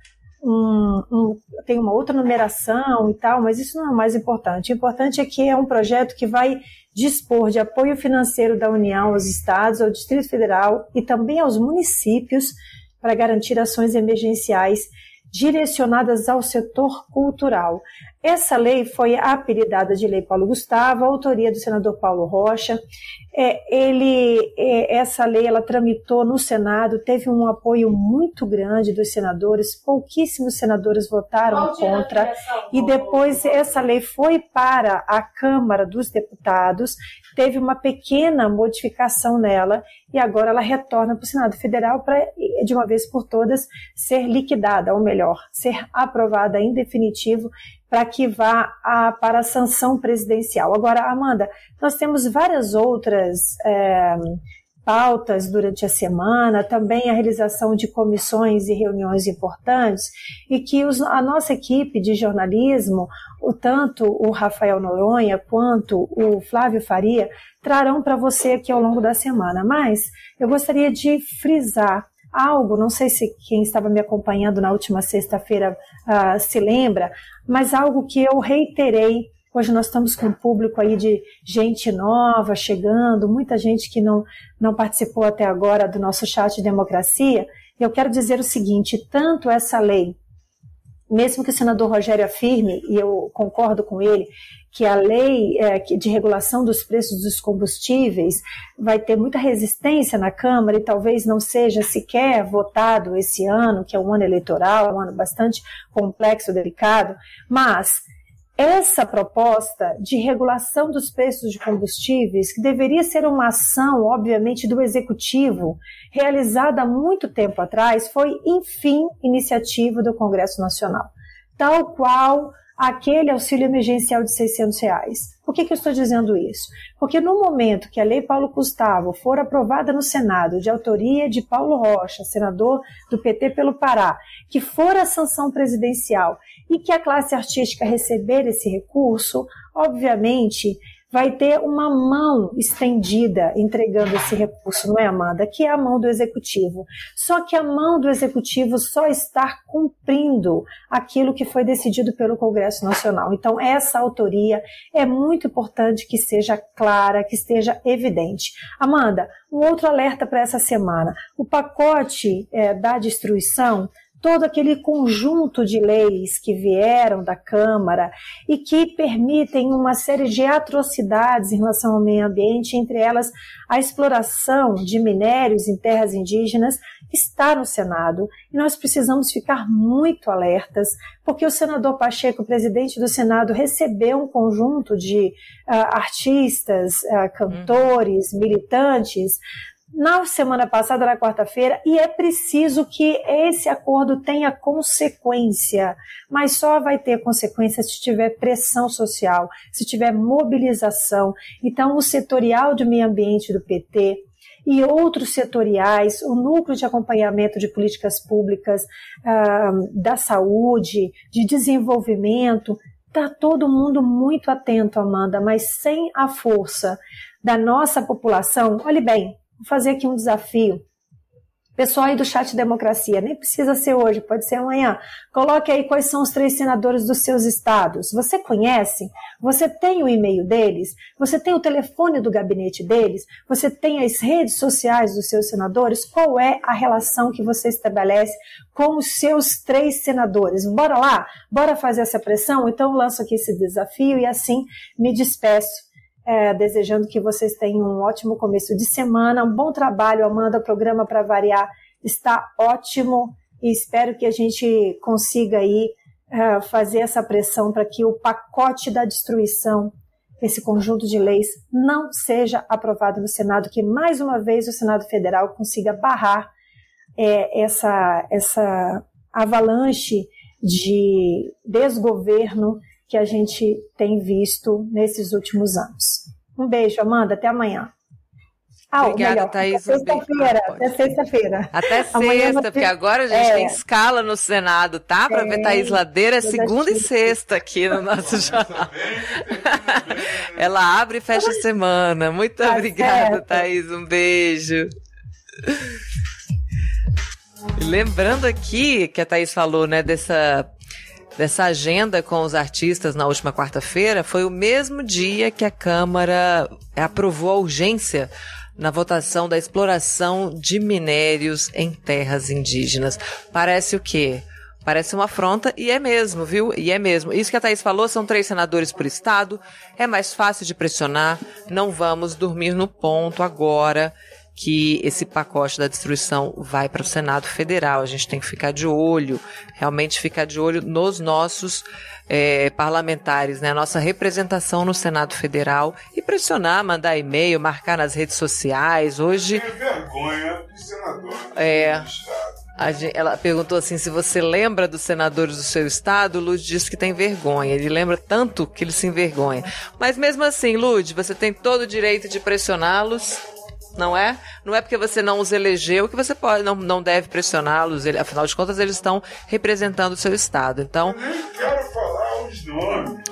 [SPEAKER 10] um, um, tem uma outra numeração e tal, mas isso não é o mais importante. O importante é que é um projeto que vai dispor de apoio financeiro da União aos estados, ao Distrito Federal e também aos municípios para garantir ações emergenciais direcionadas ao setor cultural. Essa lei foi apelidada de Lei Paulo Gustavo, autoria do senador Paulo Rocha. É, ele, é, essa lei ela tramitou no Senado, teve um apoio muito grande dos senadores, pouquíssimos senadores votaram contra, e depois essa lei foi para a Câmara dos Deputados, teve uma pequena modificação nela, e agora ela retorna para o Senado Federal para, de uma vez por todas, ser liquidada, ou melhor, ser aprovada em definitivo para que vá a, para a sanção presidencial. Agora, Amanda, nós temos várias outras é, pautas durante a semana, também a realização de comissões e reuniões importantes, e que os, a nossa equipe de jornalismo, o, tanto o Rafael Noronha quanto o Flávio Faria, trarão para você aqui ao longo da semana. Mas eu gostaria de frisar algo, não sei se quem estava me acompanhando na última sexta-feira uh, se lembra, mas algo que eu reiterei. Hoje nós estamos com um público aí de gente nova chegando, muita gente que não, não participou até agora do nosso chat de democracia. E eu quero dizer o seguinte: tanto essa lei, mesmo que o senador Rogério afirme, e eu concordo com ele, que a lei é, de regulação dos preços dos combustíveis vai ter muita resistência na Câmara e talvez não seja sequer votado esse ano, que é um ano eleitoral, um ano bastante complexo, delicado, mas essa proposta de regulação dos preços de combustíveis, que deveria ser uma ação, obviamente, do executivo, realizada há muito tempo atrás, foi, enfim, iniciativa do Congresso Nacional. Tal qual aquele auxílio emergencial de 600 reais. Por que, que eu estou dizendo isso? Porque no momento que a Lei Paulo Gustavo for aprovada no Senado, de autoria de Paulo Rocha, senador do PT pelo Pará, que for a sanção presidencial e que a classe artística receber esse recurso, obviamente vai ter uma mão estendida entregando esse recurso, não é, Amanda? Que é a mão do executivo. Só que a mão do executivo só está cumprindo aquilo que foi decidido pelo Congresso Nacional. Então, essa autoria é muito importante que seja clara, que esteja evidente. Amanda, um outro alerta para essa semana: o pacote é, da destruição todo aquele conjunto de leis que vieram da Câmara e que permitem uma série de atrocidades em relação ao meio ambiente, entre elas a exploração de minérios em terras indígenas, está no Senado. E nós precisamos ficar muito alertas, porque o senador Pacheco, presidente do Senado, recebeu um conjunto de uh, artistas, uh, cantores, militantes na semana passada, na quarta-feira, e é preciso que esse acordo tenha consequência, mas só vai ter consequência se tiver pressão social, se tiver mobilização. Então, o setorial de meio ambiente do PT e outros setoriais, o núcleo de acompanhamento de políticas públicas, ah, da saúde, de desenvolvimento, está todo mundo muito atento, Amanda, mas sem a força da nossa população, olhe bem, Vou fazer aqui um desafio. Pessoal aí do chat Democracia, nem precisa ser hoje, pode ser amanhã. Coloque aí quais são os três senadores dos seus estados. Você conhece? Você tem o e-mail deles? Você tem o telefone do gabinete deles? Você tem as redes sociais dos seus senadores? Qual é a relação que você estabelece com os seus três senadores? Bora lá? Bora fazer essa pressão? Então eu lanço aqui esse desafio e assim me despeço é, desejando que vocês tenham um ótimo começo de semana, um bom trabalho, Amanda. O programa para variar está ótimo e espero que a gente consiga aí é, fazer essa pressão para que o pacote da destruição, esse conjunto de leis, não seja aprovado no Senado, que mais uma vez o Senado Federal consiga barrar é, essa, essa avalanche de desgoverno que a gente tem visto nesses últimos anos. Um beijo, Amanda. Até amanhã.
[SPEAKER 2] Ah, Obrigada, melhor, Thaís.
[SPEAKER 10] Até sexta-feira. Até sexta-feira.
[SPEAKER 2] Até sexta, porque agora a gente é. tem escala no Senado, tá? Para ver Thaís Ladeira, segunda e sexta aqui no nosso jornal. Ela abre e fecha a semana. Muito tá obrigada, certo. Thaís. Um beijo. Lembrando aqui que a Thaís falou, né, dessa dessa agenda com os artistas na última quarta-feira foi o mesmo dia que a Câmara aprovou a urgência na votação da exploração de minérios em terras indígenas. Parece o quê? Parece uma afronta e é mesmo, viu? E é mesmo. Isso que a Thaís falou, são três senadores por estado, é mais fácil de pressionar, não vamos dormir no ponto agora que esse pacote da destruição vai para o Senado Federal. A gente tem que ficar de olho, realmente ficar de olho nos nossos é, parlamentares, né? Nossa representação no Senado Federal e pressionar, mandar e-mail, marcar nas redes sociais. Hoje.
[SPEAKER 3] É vergonha de senador.
[SPEAKER 2] É. Gente, ela perguntou assim se você lembra dos senadores do seu estado. Lud disse que tem vergonha. Ele lembra tanto que ele se envergonha. Mas mesmo assim, Lud, você tem todo o direito de pressioná-los não é? Não é porque você não os elegeu que você pode, não, não deve pressioná-los. Afinal de contas, eles estão representando o seu estado. Então.
[SPEAKER 3] Eu nem quero falar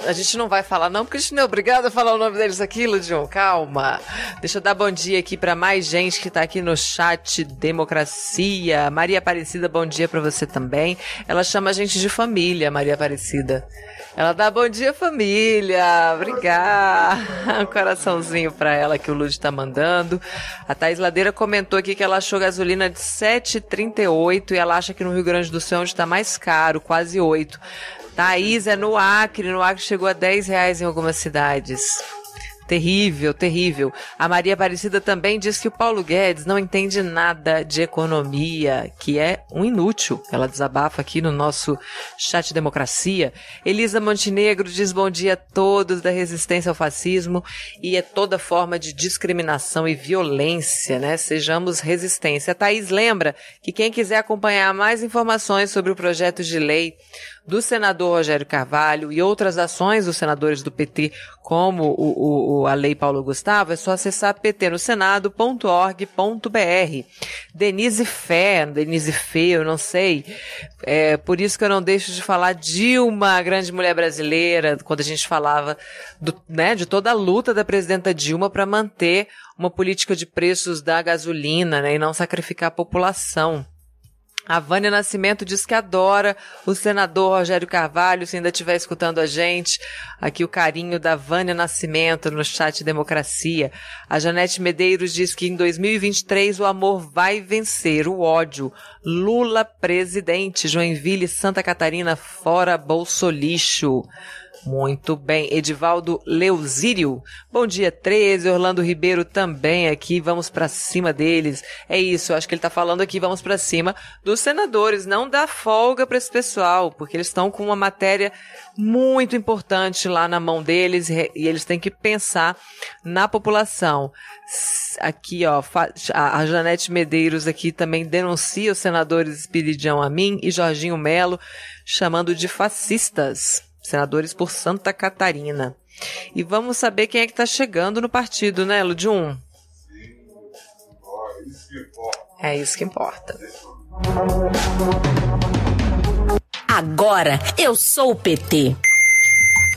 [SPEAKER 2] A gente não vai falar, não, porque a gente não é obrigado a falar o nome deles aqui, Ludion. Calma. Deixa eu dar bom dia aqui para mais gente que tá aqui no chat Democracia. Maria Aparecida, bom dia para você também. Ela chama a gente de família, Maria Aparecida. Ela dá bom dia, família. Obrigada. Um coraçãozinho pra ela que o Lud tá mandando. A Thais Ladeira comentou aqui que ela achou gasolina de 7,38 e ela acha que no Rio Grande do Sul é onde tá mais caro, quase 8. Thaís é no Acre. No Acre chegou a 10 reais em algumas cidades. Terrível, terrível. A Maria Aparecida também diz que o Paulo Guedes não entende nada de economia, que é um inútil. Ela desabafa aqui no nosso chat Democracia. Elisa Montenegro diz bom dia a todos da resistência ao fascismo e é toda forma de discriminação e violência, né? Sejamos resistência. A Thaís lembra que quem quiser acompanhar mais informações sobre o projeto de lei do senador Rogério Carvalho e outras ações dos senadores do PT, como o, o, a Lei Paulo Gustavo, é só acessar ptnosenado.org.br. Denise Fé, Denise Fê, eu não sei. É por isso que eu não deixo de falar de uma grande mulher brasileira, quando a gente falava do, né, de toda a luta da presidenta Dilma para manter uma política de preços da gasolina né, e não sacrificar a população. A Vânia Nascimento diz que adora o senador Rogério Carvalho, se ainda estiver escutando a gente. Aqui o carinho da Vânia Nascimento no chat Democracia. A Janete Medeiros diz que em 2023 o amor vai vencer o ódio. Lula presidente, Joinville, Santa Catarina, fora Bolsolixo. Muito bem. Edivaldo Leuzírio. Bom dia, 13. Orlando Ribeiro também aqui. Vamos para cima deles. É isso, acho que ele tá falando aqui, vamos para cima dos senadores. Não dá folga para esse pessoal, porque eles estão com uma matéria muito importante lá na mão deles e eles têm que pensar na população. Aqui, ó, a Janete Medeiros aqui também denuncia os senadores Espiridião Amin e Jorginho Melo, chamando de fascistas senadores por Santa Catarina. E vamos saber quem é que está chegando no partido, né, Ludium? É isso que importa.
[SPEAKER 11] Agora eu sou o PT.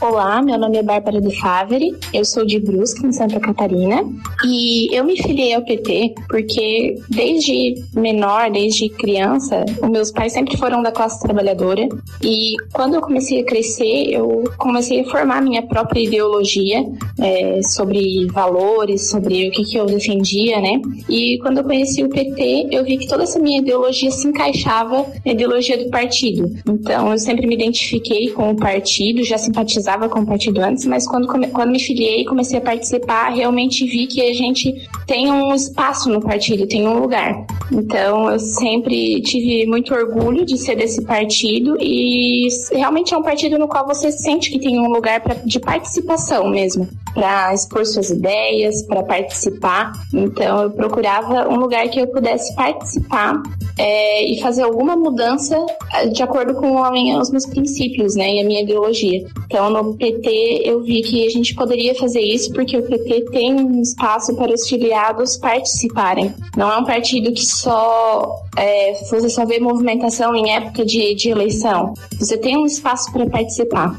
[SPEAKER 12] Olá, meu nome é Bárbara de Favre, eu sou de Brusque, em Santa Catarina, e eu me filiei ao PT porque desde menor, desde criança, os meus pais sempre foram da classe trabalhadora e quando eu comecei a crescer, eu comecei a formar minha própria ideologia é, sobre valores, sobre o que, que eu defendia, né? E quando eu conheci o PT, eu vi que toda essa minha ideologia se encaixava na ideologia do partido. Então, eu sempre me identifiquei com o partido, já simpatizava simpatizava com o partido antes, mas quando, quando me filiei e comecei a participar, realmente vi que a gente tem um espaço no partido, tem um lugar. Então eu sempre tive muito orgulho de ser desse partido e realmente é um partido no qual você sente que tem um lugar pra, de participação mesmo, para expor suas ideias, para participar. Então eu procurava um lugar que eu pudesse participar é, e fazer alguma mudança eh, de acordo com os meus princípios, né, e a minha ideologia. Então no PT eu vi que a gente poderia fazer isso porque o PT tem um espaço para os filiados participarem. Não é um partido que só é, você só vê movimentação em época de, de eleição. Você tem um espaço para participar.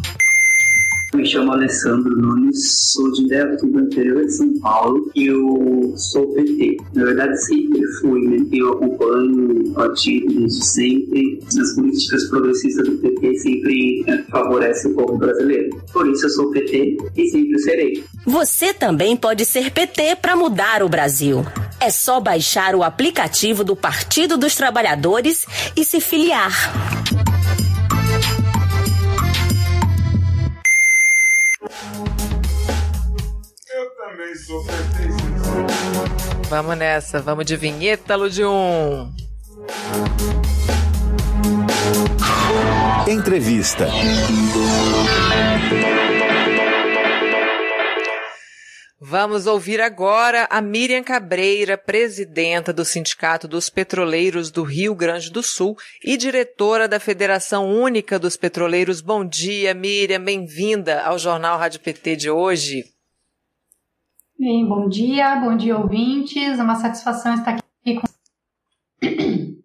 [SPEAKER 13] Me chamo Alessandro Nunes, sou de do interior de São Paulo e eu sou PT. Na verdade, sempre fui, né? Eu acompanho o partido desde sempre. As políticas progressistas do PT sempre né, favorecem o povo brasileiro. Por isso eu sou PT e sempre serei.
[SPEAKER 11] Você também pode ser PT para mudar o Brasil. É só baixar o aplicativo do Partido dos Trabalhadores e se filiar.
[SPEAKER 2] Vamos nessa, vamos de vinheta, Ludium.
[SPEAKER 1] Entrevista.
[SPEAKER 2] Vamos ouvir agora a Miriam Cabreira, presidenta do Sindicato dos Petroleiros do Rio Grande do Sul e diretora da Federação Única dos Petroleiros. Bom dia, Miriam, bem-vinda ao Jornal Rádio PT de hoje.
[SPEAKER 14] Bem, bom dia, bom dia ouvintes. É uma satisfação estar aqui com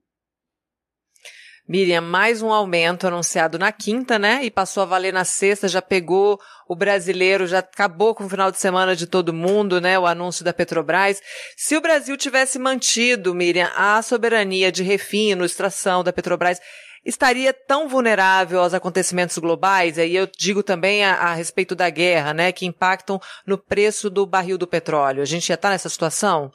[SPEAKER 2] Miriam, mais um aumento anunciado na quinta, né? E passou a valer na sexta, já pegou o brasileiro, já acabou com o final de semana de todo mundo, né? O anúncio da Petrobras. Se o Brasil tivesse mantido, Miriam, a soberania de refino, extração da Petrobras, estaria tão vulnerável aos acontecimentos globais? E aí eu digo também a, a respeito da guerra, né? Que impactam no preço do barril do petróleo. A gente já está nessa situação?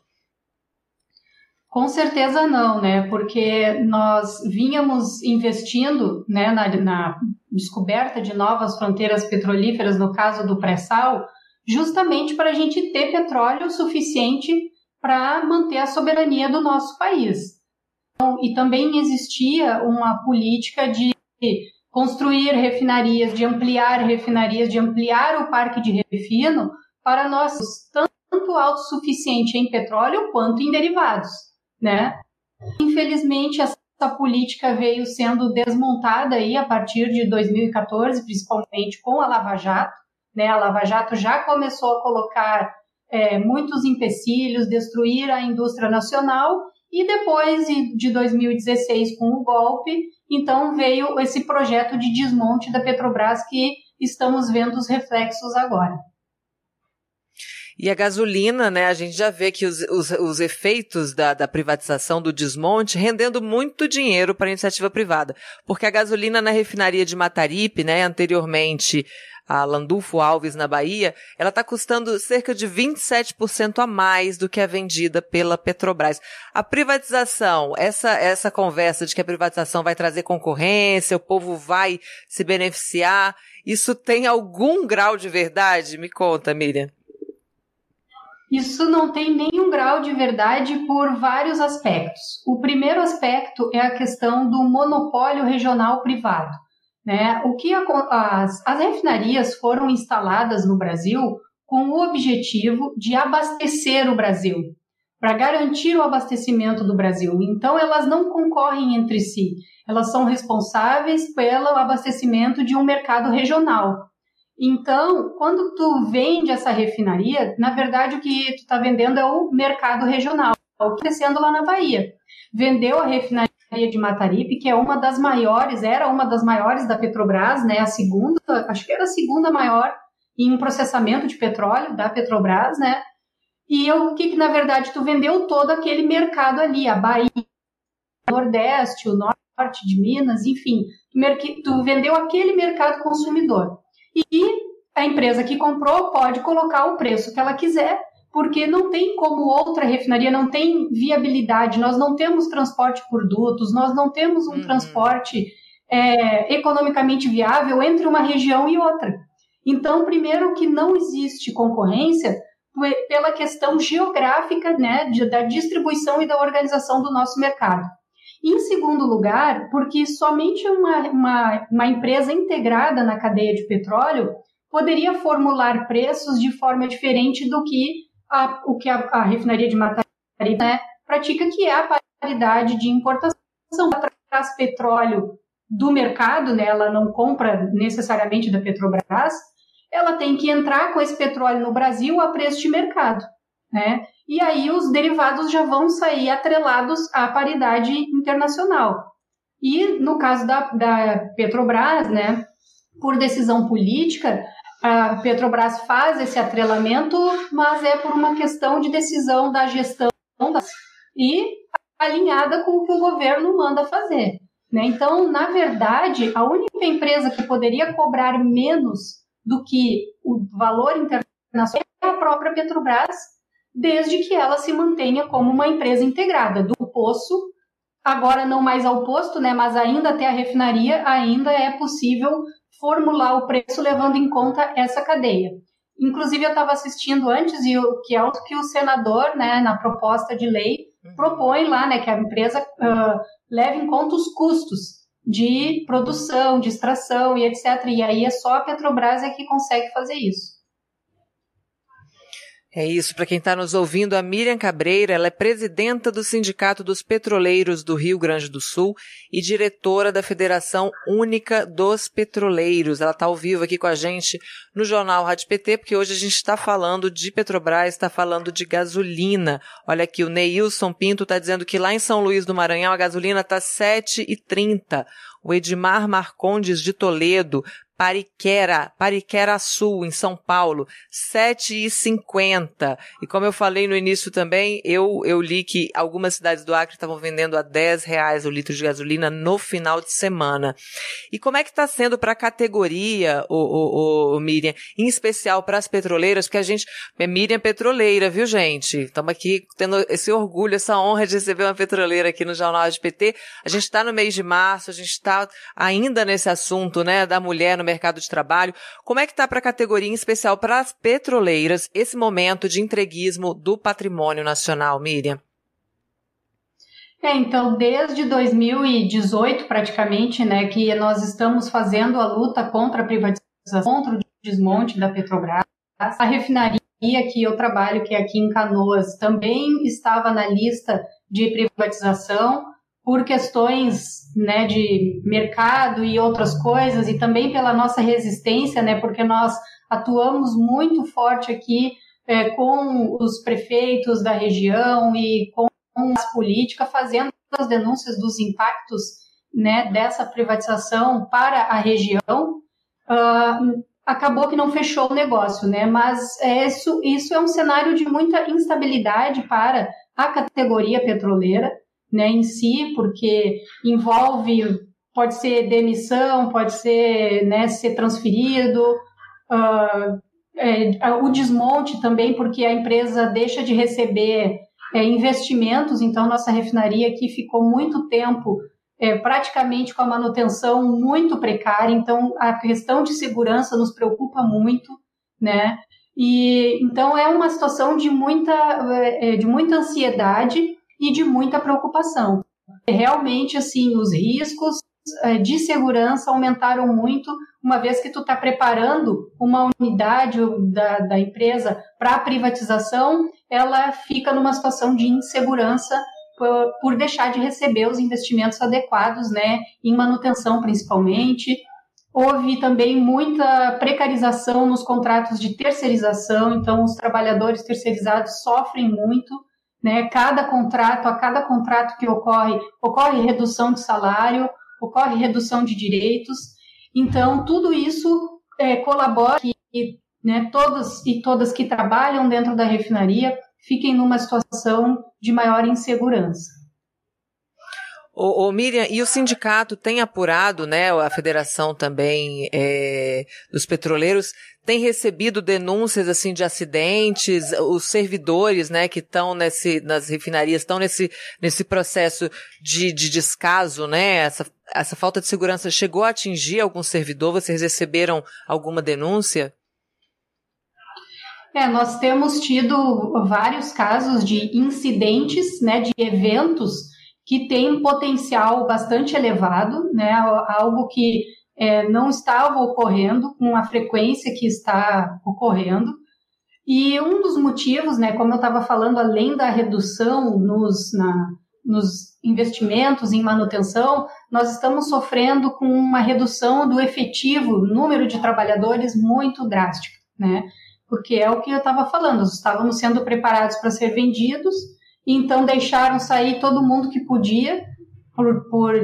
[SPEAKER 14] Com certeza não, né? Porque nós vínhamos investindo né, na, na descoberta de novas fronteiras petrolíferas, no caso do pré-sal, justamente para a gente ter petróleo suficiente para manter a soberania do nosso país. Então, e também existia uma política de construir refinarias, de ampliar refinarias, de ampliar o parque de refino para nós tanto autossuficiente em petróleo quanto em derivados né? Infelizmente, essa política veio sendo desmontada aí a partir de 2014, principalmente com a Lava Jato. Né? A Lava Jato já começou a colocar é, muitos empecilhos, destruir a indústria nacional e depois de 2016, com o golpe, então veio esse projeto de desmonte da Petrobras que estamos vendo os reflexos agora.
[SPEAKER 2] E a gasolina, né, a gente já vê que os, os, os efeitos da, da privatização, do desmonte, rendendo muito dinheiro para a iniciativa privada. Porque a gasolina na refinaria de Mataripe, né, anteriormente a Landulfo Alves na Bahia, ela está custando cerca de 27% a mais do que é vendida pela Petrobras. A privatização, essa, essa conversa de que a privatização vai trazer concorrência, o povo vai se beneficiar, isso tem algum grau de verdade? Me conta, Miriam.
[SPEAKER 14] Isso não tem nenhum grau de verdade por vários aspectos. O primeiro aspecto é a questão do monopólio regional privado. Né? O que a, as, as refinarias foram instaladas no Brasil com o objetivo de abastecer o Brasil, para garantir o abastecimento do Brasil. Então, elas não concorrem entre si, elas são responsáveis pelo abastecimento de um mercado regional. Então, quando tu vende essa refinaria, na verdade o que tu está vendendo é o mercado regional, o que está acontecendo lá na Bahia. Vendeu a refinaria de Mataripe, que é uma das maiores, era uma das maiores da Petrobras, né? A segunda, acho que era a segunda maior em processamento de petróleo da Petrobras, né? E o que, que na verdade tu vendeu todo aquele mercado ali, a Bahia, o Nordeste, o Norte de Minas, enfim, tu vendeu aquele mercado consumidor. E a empresa que comprou pode colocar o preço que ela quiser, porque não tem como outra refinaria, não tem viabilidade, nós não temos transporte por dutos, nós não temos um uhum. transporte é, economicamente viável entre uma região e outra. Então, primeiro que não existe concorrência pela questão geográfica né, da distribuição e da organização do nosso mercado. Em segundo lugar, porque somente uma, uma, uma empresa integrada na cadeia de petróleo poderia formular preços de forma diferente do que a, o que a, a refinaria de Mataripe né, pratica, que é a paridade de importação. Ela traz petróleo do mercado, né, ela não compra necessariamente da Petrobras, ela tem que entrar com esse petróleo no Brasil a preço de mercado. Né? e aí os derivados já vão sair atrelados à paridade internacional. E no caso da, da Petrobras, né, por decisão política, a Petrobras faz esse atrelamento, mas é por uma questão de decisão da gestão e alinhada com o que o governo manda fazer. Né? Então, na verdade, a única empresa que poderia cobrar menos do que o valor internacional é a própria Petrobras, desde que ela se mantenha como uma empresa integrada do poço, agora não mais ao posto, né, mas ainda até a refinaria, ainda é possível formular o preço levando em conta essa cadeia. Inclusive, eu estava assistindo antes, e o que é o que o senador, né, na proposta de lei, uhum. propõe lá, né, que a empresa uh, leve em conta os custos de produção, de extração e etc. E aí é só a Petrobras é que consegue fazer isso.
[SPEAKER 2] É isso, para quem está nos ouvindo, a Miriam Cabreira, ela é presidenta do Sindicato dos Petroleiros do Rio Grande do Sul e diretora da Federação Única dos Petroleiros. Ela está ao vivo aqui com a gente no Jornal Rádio PT, porque hoje a gente está falando de Petrobras, está falando de gasolina. Olha aqui, o Neilson Pinto está dizendo que lá em São Luís do Maranhão a gasolina está R$ 7,30. O Edmar Marcondes de Toledo, Pariquera, Pariquera Sul, em São Paulo, 7,50. E como eu falei no início também, eu, eu li que algumas cidades do Acre estavam vendendo a 10 reais o litro de gasolina no final de semana. E como é que está sendo para a categoria, o, o, o, Miriam, em especial para as petroleiras, porque a gente, é Miriam petroleira, viu gente? Estamos aqui tendo esse orgulho, essa honra de receber uma petroleira aqui no Jornal de PT. A gente está no mês de março, a gente está ainda nesse assunto, né, da mulher no mercado de trabalho. Como é que está para a categoria, em especial para as petroleiras, esse momento de entreguismo do patrimônio nacional, Miriam?
[SPEAKER 14] É, então, desde 2018, praticamente, né, que nós estamos fazendo a luta contra a privatização, contra o desmonte da Petrobras. A refinaria que eu trabalho, que é aqui em Canoas, também estava na lista de privatização por questões né, de mercado e outras coisas, e também pela nossa resistência, né, porque nós atuamos muito forte aqui é, com os prefeitos da região e com as políticas, fazendo as denúncias dos impactos né, dessa privatização para a região. Uh, acabou que não fechou o negócio, né? Mas é isso, isso é um cenário de muita instabilidade para a categoria petroleira né, em si, porque envolve, pode ser demissão, pode ser né, ser transferido, uh, é, o desmonte também, porque a empresa deixa de receber é, investimentos, então nossa refinaria aqui ficou muito tempo é, praticamente com a manutenção muito precária, então a questão de segurança nos preocupa muito, né? E então é uma situação de muita, é, de muita ansiedade e de muita preocupação. Realmente, assim, os riscos eh, de segurança aumentaram muito, uma vez que tu está preparando uma unidade da, da empresa para privatização, ela fica numa situação de insegurança por, por, deixar de receber os investimentos adequados, né, em manutenção principalmente. Houve também muita precarização nos contratos de terceirização, então os trabalhadores terceirizados sofrem muito né? Cada contrato, a cada contrato que ocorre, ocorre redução de salário, ocorre redução de direitos. Então, tudo isso é, colabora que né, todos e todas que trabalham dentro da refinaria fiquem numa situação de maior insegurança.
[SPEAKER 2] Ô, ô, Miriam, e o sindicato tem apurado, né, a federação também é, dos petroleiros, tem recebido denúncias, assim, de acidentes, os servidores, né, que estão nesse, nas refinarias, estão nesse, nesse processo de, de descaso, né, essa, essa falta de segurança chegou a atingir algum servidor? Vocês receberam alguma denúncia?
[SPEAKER 14] É, nós temos tido vários casos de incidentes, né, de eventos que tem um potencial bastante elevado, né, algo que é, não estava ocorrendo com a frequência que está ocorrendo. E um dos motivos, né, como eu estava falando, além da redução nos, na, nos investimentos em manutenção, nós estamos sofrendo com uma redução do efetivo número de trabalhadores muito drástica, né? Porque é o que eu estava falando, estávamos sendo preparados para ser vendidos então deixaram sair todo mundo que podia por, por,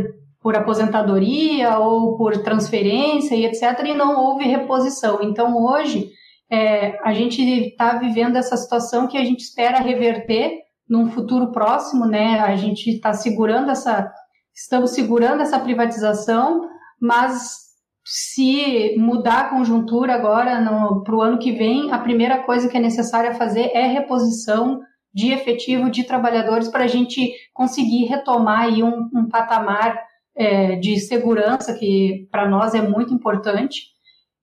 [SPEAKER 14] por aposentadoria ou por transferência e etc. E não houve reposição. Então hoje é, a gente está vivendo essa situação que a gente espera reverter num futuro próximo, né? A gente está segurando essa, estamos segurando essa privatização, mas se mudar a conjuntura agora para o ano que vem, a primeira coisa que é necessária fazer é reposição de efetivo de trabalhadores para a gente conseguir retomar aí um, um patamar é, de segurança que para nós é muito importante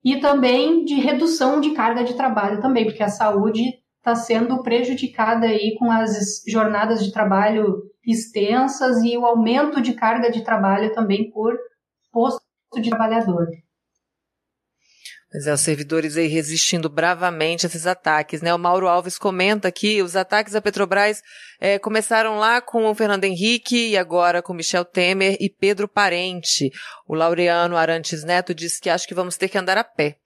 [SPEAKER 14] e também de redução de carga de trabalho também, porque a saúde está sendo prejudicada aí com as jornadas de trabalho extensas e o aumento de carga de trabalho também por posto de trabalhador.
[SPEAKER 2] Pois é, os servidores aí resistindo bravamente a esses ataques, né? O Mauro Alves comenta que os ataques à Petrobras é, começaram lá com o Fernando Henrique e agora com Michel Temer e Pedro Parente. O Laureano Arantes Neto disse que acha que vamos ter que andar a pé.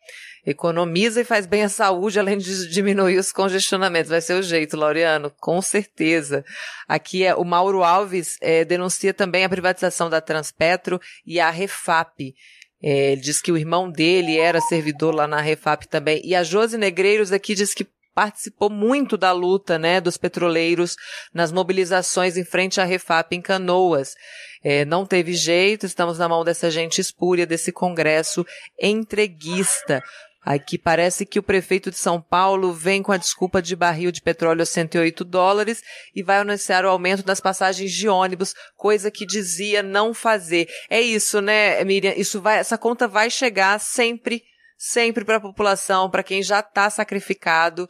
[SPEAKER 2] Economiza e faz bem à saúde, além de diminuir os congestionamentos. Vai ser o jeito, Laureano, com certeza. Aqui é o Mauro Alves é, denuncia também a privatização da Transpetro e a Refap. É, ele diz que o irmão dele era servidor lá na Refap também. E a Josi Negreiros aqui diz que participou muito da luta, né, dos petroleiros nas mobilizações em frente à Refap em Canoas. É, não teve jeito, estamos na mão dessa gente espúria, desse congresso entreguista. Aqui parece que o prefeito de São Paulo vem com a desculpa de barril de petróleo a 108 dólares e vai anunciar o aumento das passagens de ônibus, coisa que dizia não fazer. É isso, né, Miriam? Isso vai, essa conta vai chegar sempre, sempre para a população, para quem já está sacrificado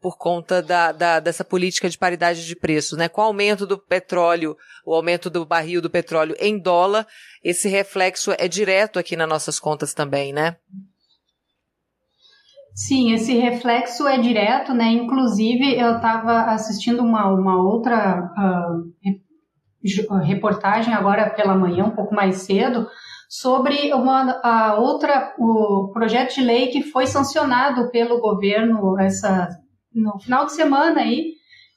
[SPEAKER 2] por conta da, da, dessa política de paridade de preços, né? Com o aumento do petróleo, o aumento do barril do petróleo em dólar, esse reflexo é direto aqui nas nossas contas também, né?
[SPEAKER 14] Sim, esse reflexo é direto, né? Inclusive, eu estava assistindo uma, uma outra uh, reportagem agora pela manhã, um pouco mais cedo, sobre uma a outra o projeto de lei que foi sancionado pelo governo essa no final de semana aí,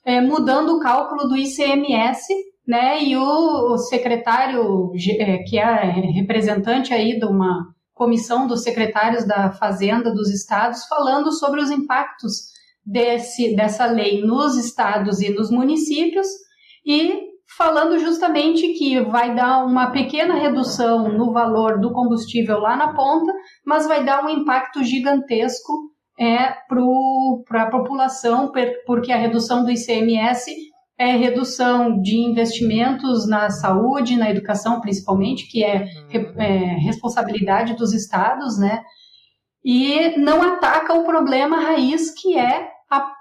[SPEAKER 14] é, mudando o cálculo do ICMS, né? E o, o secretário é, que é representante aí de uma comissão dos secretários da Fazenda dos estados falando sobre os impactos desse, dessa lei nos estados e nos municípios e falando justamente que vai dar uma pequena redução no valor do combustível lá na ponta, mas vai dar um impacto gigantesco é, para a população, porque a redução do ICMS é redução de investimentos na saúde, na educação principalmente, que é, uhum. é responsabilidade dos estados, né? E não ataca o problema raiz que é a,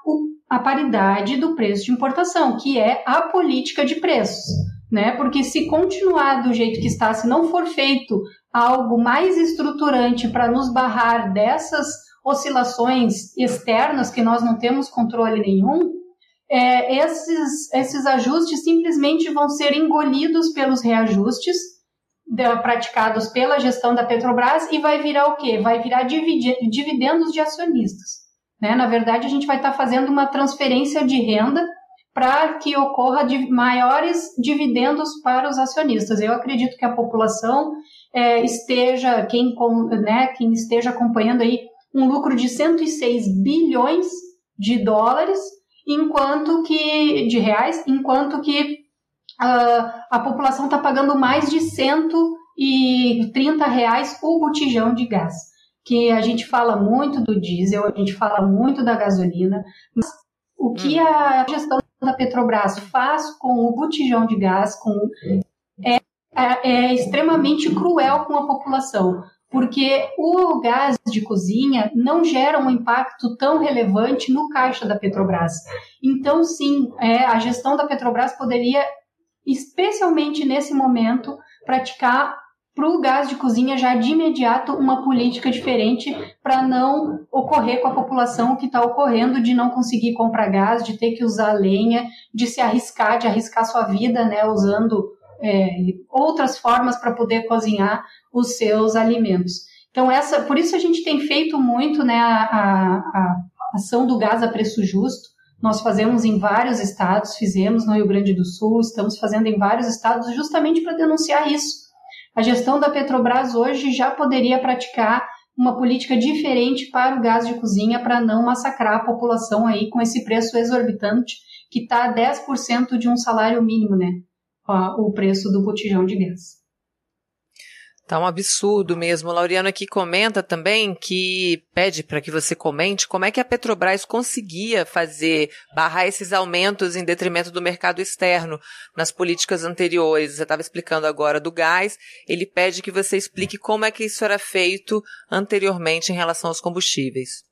[SPEAKER 14] a paridade do preço de importação, que é a política de preços, né? Porque se continuar do jeito que está, se não for feito algo mais estruturante para nos barrar dessas oscilações externas que nós não temos controle nenhum, é, esses, esses ajustes simplesmente vão ser engolidos pelos reajustes de, praticados pela gestão da Petrobras e vai virar o quê? Vai virar dividendos de acionistas. Né? Na verdade, a gente vai estar tá fazendo uma transferência de renda para que ocorra de maiores dividendos para os acionistas. Eu acredito que a população é, esteja, quem, né, quem esteja acompanhando aí, um lucro de 106 bilhões de dólares enquanto que de reais, enquanto que uh, a população está pagando mais de 130 reais o botijão de gás. Que a gente fala muito do diesel, a gente fala muito da gasolina, mas o que hum. a gestão da Petrobras faz com o botijão de gás com, é, é, é extremamente cruel com a população porque o gás de cozinha não gera um impacto tão relevante no caixa da Petrobras. Então, sim, é, a gestão da Petrobras poderia, especialmente nesse momento, praticar para o gás de cozinha já de imediato uma política diferente para não ocorrer com a população o que está ocorrendo de não conseguir comprar gás, de ter que usar lenha, de se arriscar, de arriscar sua vida, né, usando é, outras formas para poder cozinhar os seus alimentos. Então, essa, por isso a gente tem feito muito né, a, a, a ação do gás a preço justo. Nós fazemos em vários estados, fizemos no Rio Grande do Sul, estamos fazendo em vários estados justamente para denunciar isso. A gestão da Petrobras hoje já poderia praticar uma política diferente para o gás de cozinha para não massacrar a população aí com esse preço exorbitante que está a 10% de um salário mínimo, né? O preço do botijão de gás.
[SPEAKER 2] Tá um absurdo mesmo. O Laureano aqui comenta também que pede para que você comente como é que a Petrobras conseguia fazer, barrar esses aumentos em detrimento do mercado externo nas políticas anteriores. Você estava explicando agora do gás. Ele pede que você explique como é que isso era feito anteriormente em relação aos combustíveis.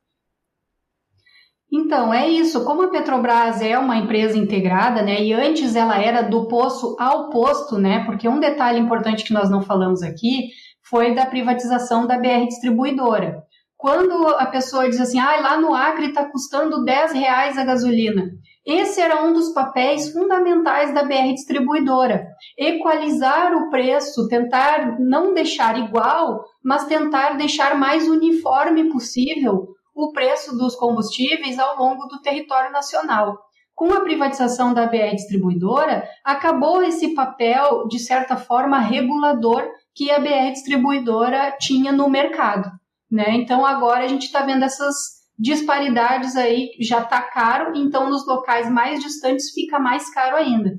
[SPEAKER 14] Então, é isso. Como a Petrobras é uma empresa integrada, né, e antes ela era do poço ao posto, né, porque um detalhe importante que nós não falamos aqui foi da privatização da BR Distribuidora. quando a pessoa diz assim, ah, lá no Acre está custando 10 reais a gasolina. Esse era um dos papéis fundamentais da BR Distribuidora. Equalizar o preço, tentar não deixar igual, mas tentar deixar mais uniforme possível o preço dos combustíveis ao longo do território nacional. Com a privatização da BR Distribuidora, acabou esse papel, de certa forma, regulador que a BR Distribuidora tinha no mercado. Né? Então agora a gente está vendo essas disparidades aí, já está caro, então nos locais mais distantes fica mais caro ainda.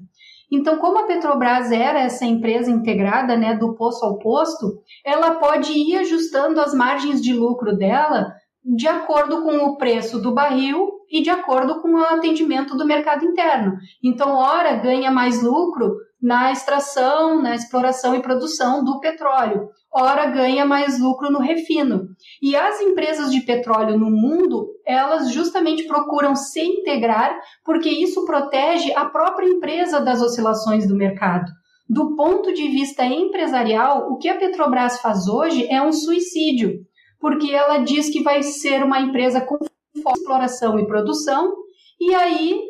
[SPEAKER 14] Então, como a Petrobras era essa empresa integrada, né, do posto ao posto, ela pode ir ajustando as margens de lucro dela de acordo com o preço do barril e de acordo com o atendimento do mercado interno. Então, ora ganha mais lucro na extração, na exploração e produção do petróleo, ora ganha mais lucro no refino. E as empresas de petróleo no mundo, elas justamente procuram se integrar porque isso protege a própria empresa das oscilações do mercado. Do ponto de vista empresarial, o que a Petrobras faz hoje é um suicídio, porque ela diz que vai ser uma empresa com exploração e produção, e aí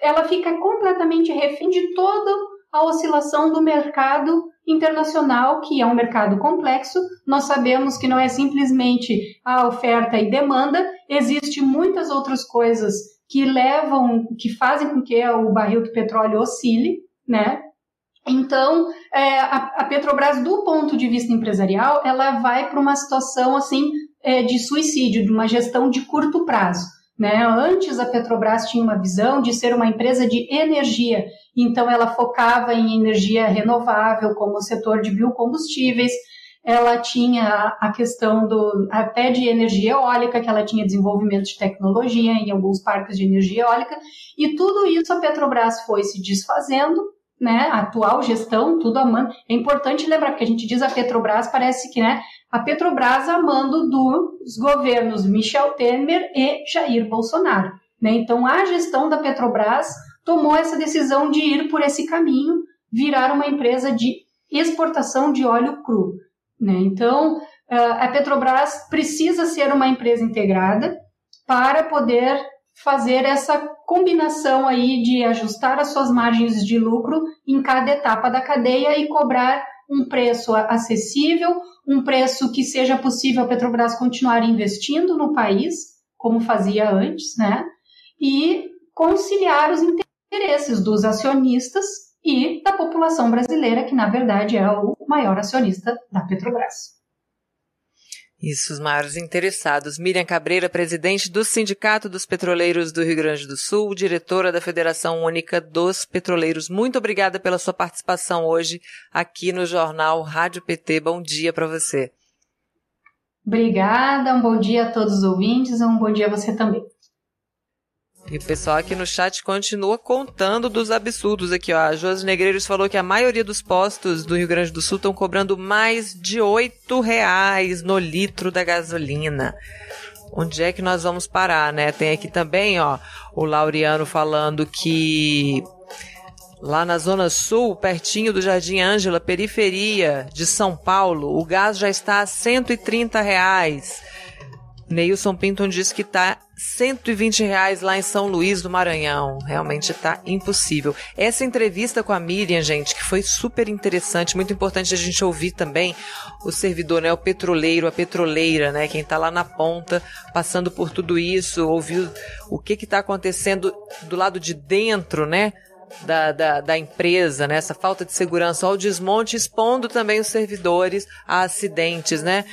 [SPEAKER 14] ela fica completamente refém de todo a oscilação do mercado internacional, que é um mercado complexo. Nós sabemos que não é simplesmente a oferta e demanda, existe muitas outras coisas que levam, que fazem com que o barril do petróleo oscile, né? Então, é, a, a, Petrobras, do ponto de vista empresarial, ela vai para uma situação assim é, de suicídio, de uma gestão de curto prazo. Né? Antes a Petrobras tinha uma visão de ser uma empresa de energia, então ela focava em energia renovável, como o setor de biocombustíveis. Ela tinha a questão do até de energia eólica, que ela tinha desenvolvimento de tecnologia em alguns parques de energia eólica, e tudo isso a Petrobras foi se desfazendo, né? A atual gestão, tudo a mão. É importante lembrar, porque a gente diz a Petrobras, parece que, né? a Petrobras a mando dos governos Michel Temer e Jair Bolsonaro. Né? Então, a gestão da Petrobras tomou essa decisão de ir por esse caminho, virar uma empresa de exportação de óleo cru. Né? Então, a Petrobras precisa ser uma empresa integrada para poder fazer essa combinação aí de ajustar as suas margens de lucro em cada etapa da cadeia e cobrar um preço acessível, um preço que seja possível a Petrobras continuar investindo no país, como fazia antes, né? E conciliar os interesses dos acionistas e da população brasileira, que na verdade é o maior acionista da Petrobras.
[SPEAKER 2] Isso, os maiores interessados. Miriam Cabreira, presidente do Sindicato dos Petroleiros do Rio Grande do Sul, diretora da Federação Única dos Petroleiros. Muito obrigada pela sua participação hoje aqui no Jornal Rádio PT. Bom dia para você.
[SPEAKER 14] Obrigada, um bom dia a todos os ouvintes, um bom dia a você também.
[SPEAKER 2] E o pessoal aqui no chat continua contando dos absurdos aqui, ó. A Josi Negreiros falou que a maioria dos postos do Rio Grande do Sul estão cobrando mais de oito reais no litro da gasolina. Onde é que nós vamos parar, né? Tem aqui também, ó, o Laureano falando que lá na Zona Sul, pertinho do Jardim Ângela, periferia de São Paulo, o gás já está a 130 reais. Neilson Pinton diz que está 120 reais lá em São Luís do Maranhão. Realmente está impossível. Essa entrevista com a Miriam, gente, que foi super interessante, muito importante a gente ouvir também o servidor, né, o petroleiro, a petroleira, né, quem está lá na ponta, passando por tudo isso, ouvir o que está acontecendo do lado de dentro, né, da, da, da, empresa, né? Essa falta de segurança ao desmonte, expondo também os servidores a acidentes, né?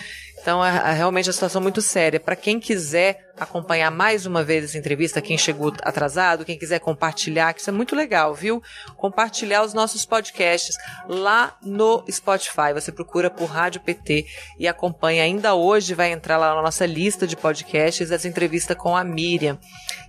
[SPEAKER 2] Então, é, é realmente a situação muito séria. Para quem quiser acompanhar mais uma vez essa entrevista, quem chegou atrasado, quem quiser compartilhar, que isso é muito legal, viu? Compartilhar os nossos podcasts lá no Spotify. Você procura por Rádio PT e acompanha. Ainda hoje vai entrar lá na nossa lista de podcasts essa entrevista com a Miriam.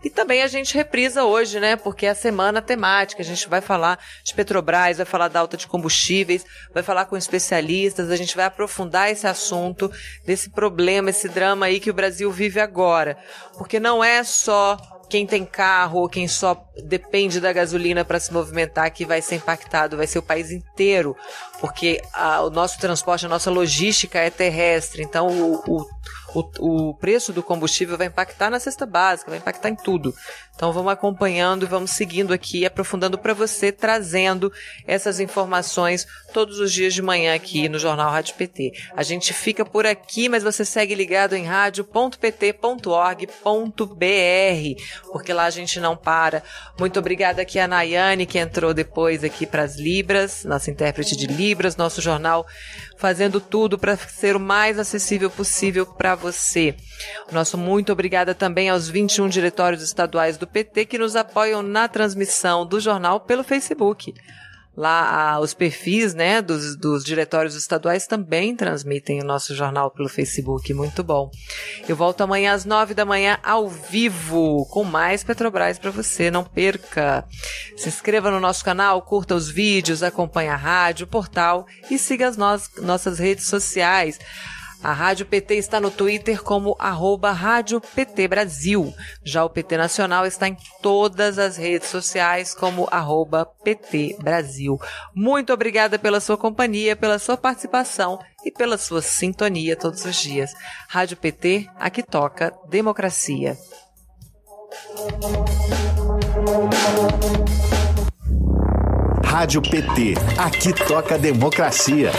[SPEAKER 2] E também a gente reprisa hoje, né? Porque é a semana temática. A gente vai falar de Petrobras, vai falar da alta de combustíveis, vai falar com especialistas, a gente vai aprofundar esse assunto, desse problema, esse drama aí que o Brasil vive agora. Porque não é só quem tem carro ou quem só depende da gasolina para se movimentar que vai ser impactado, vai ser o país inteiro, porque a, o nosso transporte, a nossa logística é terrestre, então o, o, o, o preço do combustível vai impactar na cesta básica, vai impactar em tudo. Então vamos acompanhando e vamos seguindo aqui, aprofundando para você, trazendo essas informações todos os dias de manhã aqui no Jornal Rádio PT. A gente fica por aqui, mas você segue ligado em rádio.pt.org.br, porque lá a gente não para. Muito obrigada aqui a Nayane, que entrou depois aqui para as Libras, nossa intérprete de Libras, nosso jornal fazendo tudo para ser o mais acessível possível para você. Nosso muito obrigada também aos 21 diretórios estaduais do PT que nos apoiam na transmissão do jornal pelo Facebook. Lá os perfis né, dos, dos diretórios estaduais também transmitem o nosso jornal pelo Facebook. Muito bom. Eu volto amanhã às nove da manhã ao vivo com mais Petrobras para você. Não perca. Se inscreva no nosso canal, curta os vídeos, acompanhe a rádio, o portal e siga as no nossas redes sociais. A Rádio PT está no Twitter como arroba Rádio PT Brasil. Já o PT Nacional está em todas as redes sociais como arroba PT Brasil. Muito obrigada pela sua companhia, pela sua participação e pela sua sintonia todos os dias. Rádio PT, aqui toca democracia.
[SPEAKER 1] Rádio PT, aqui toca democracia.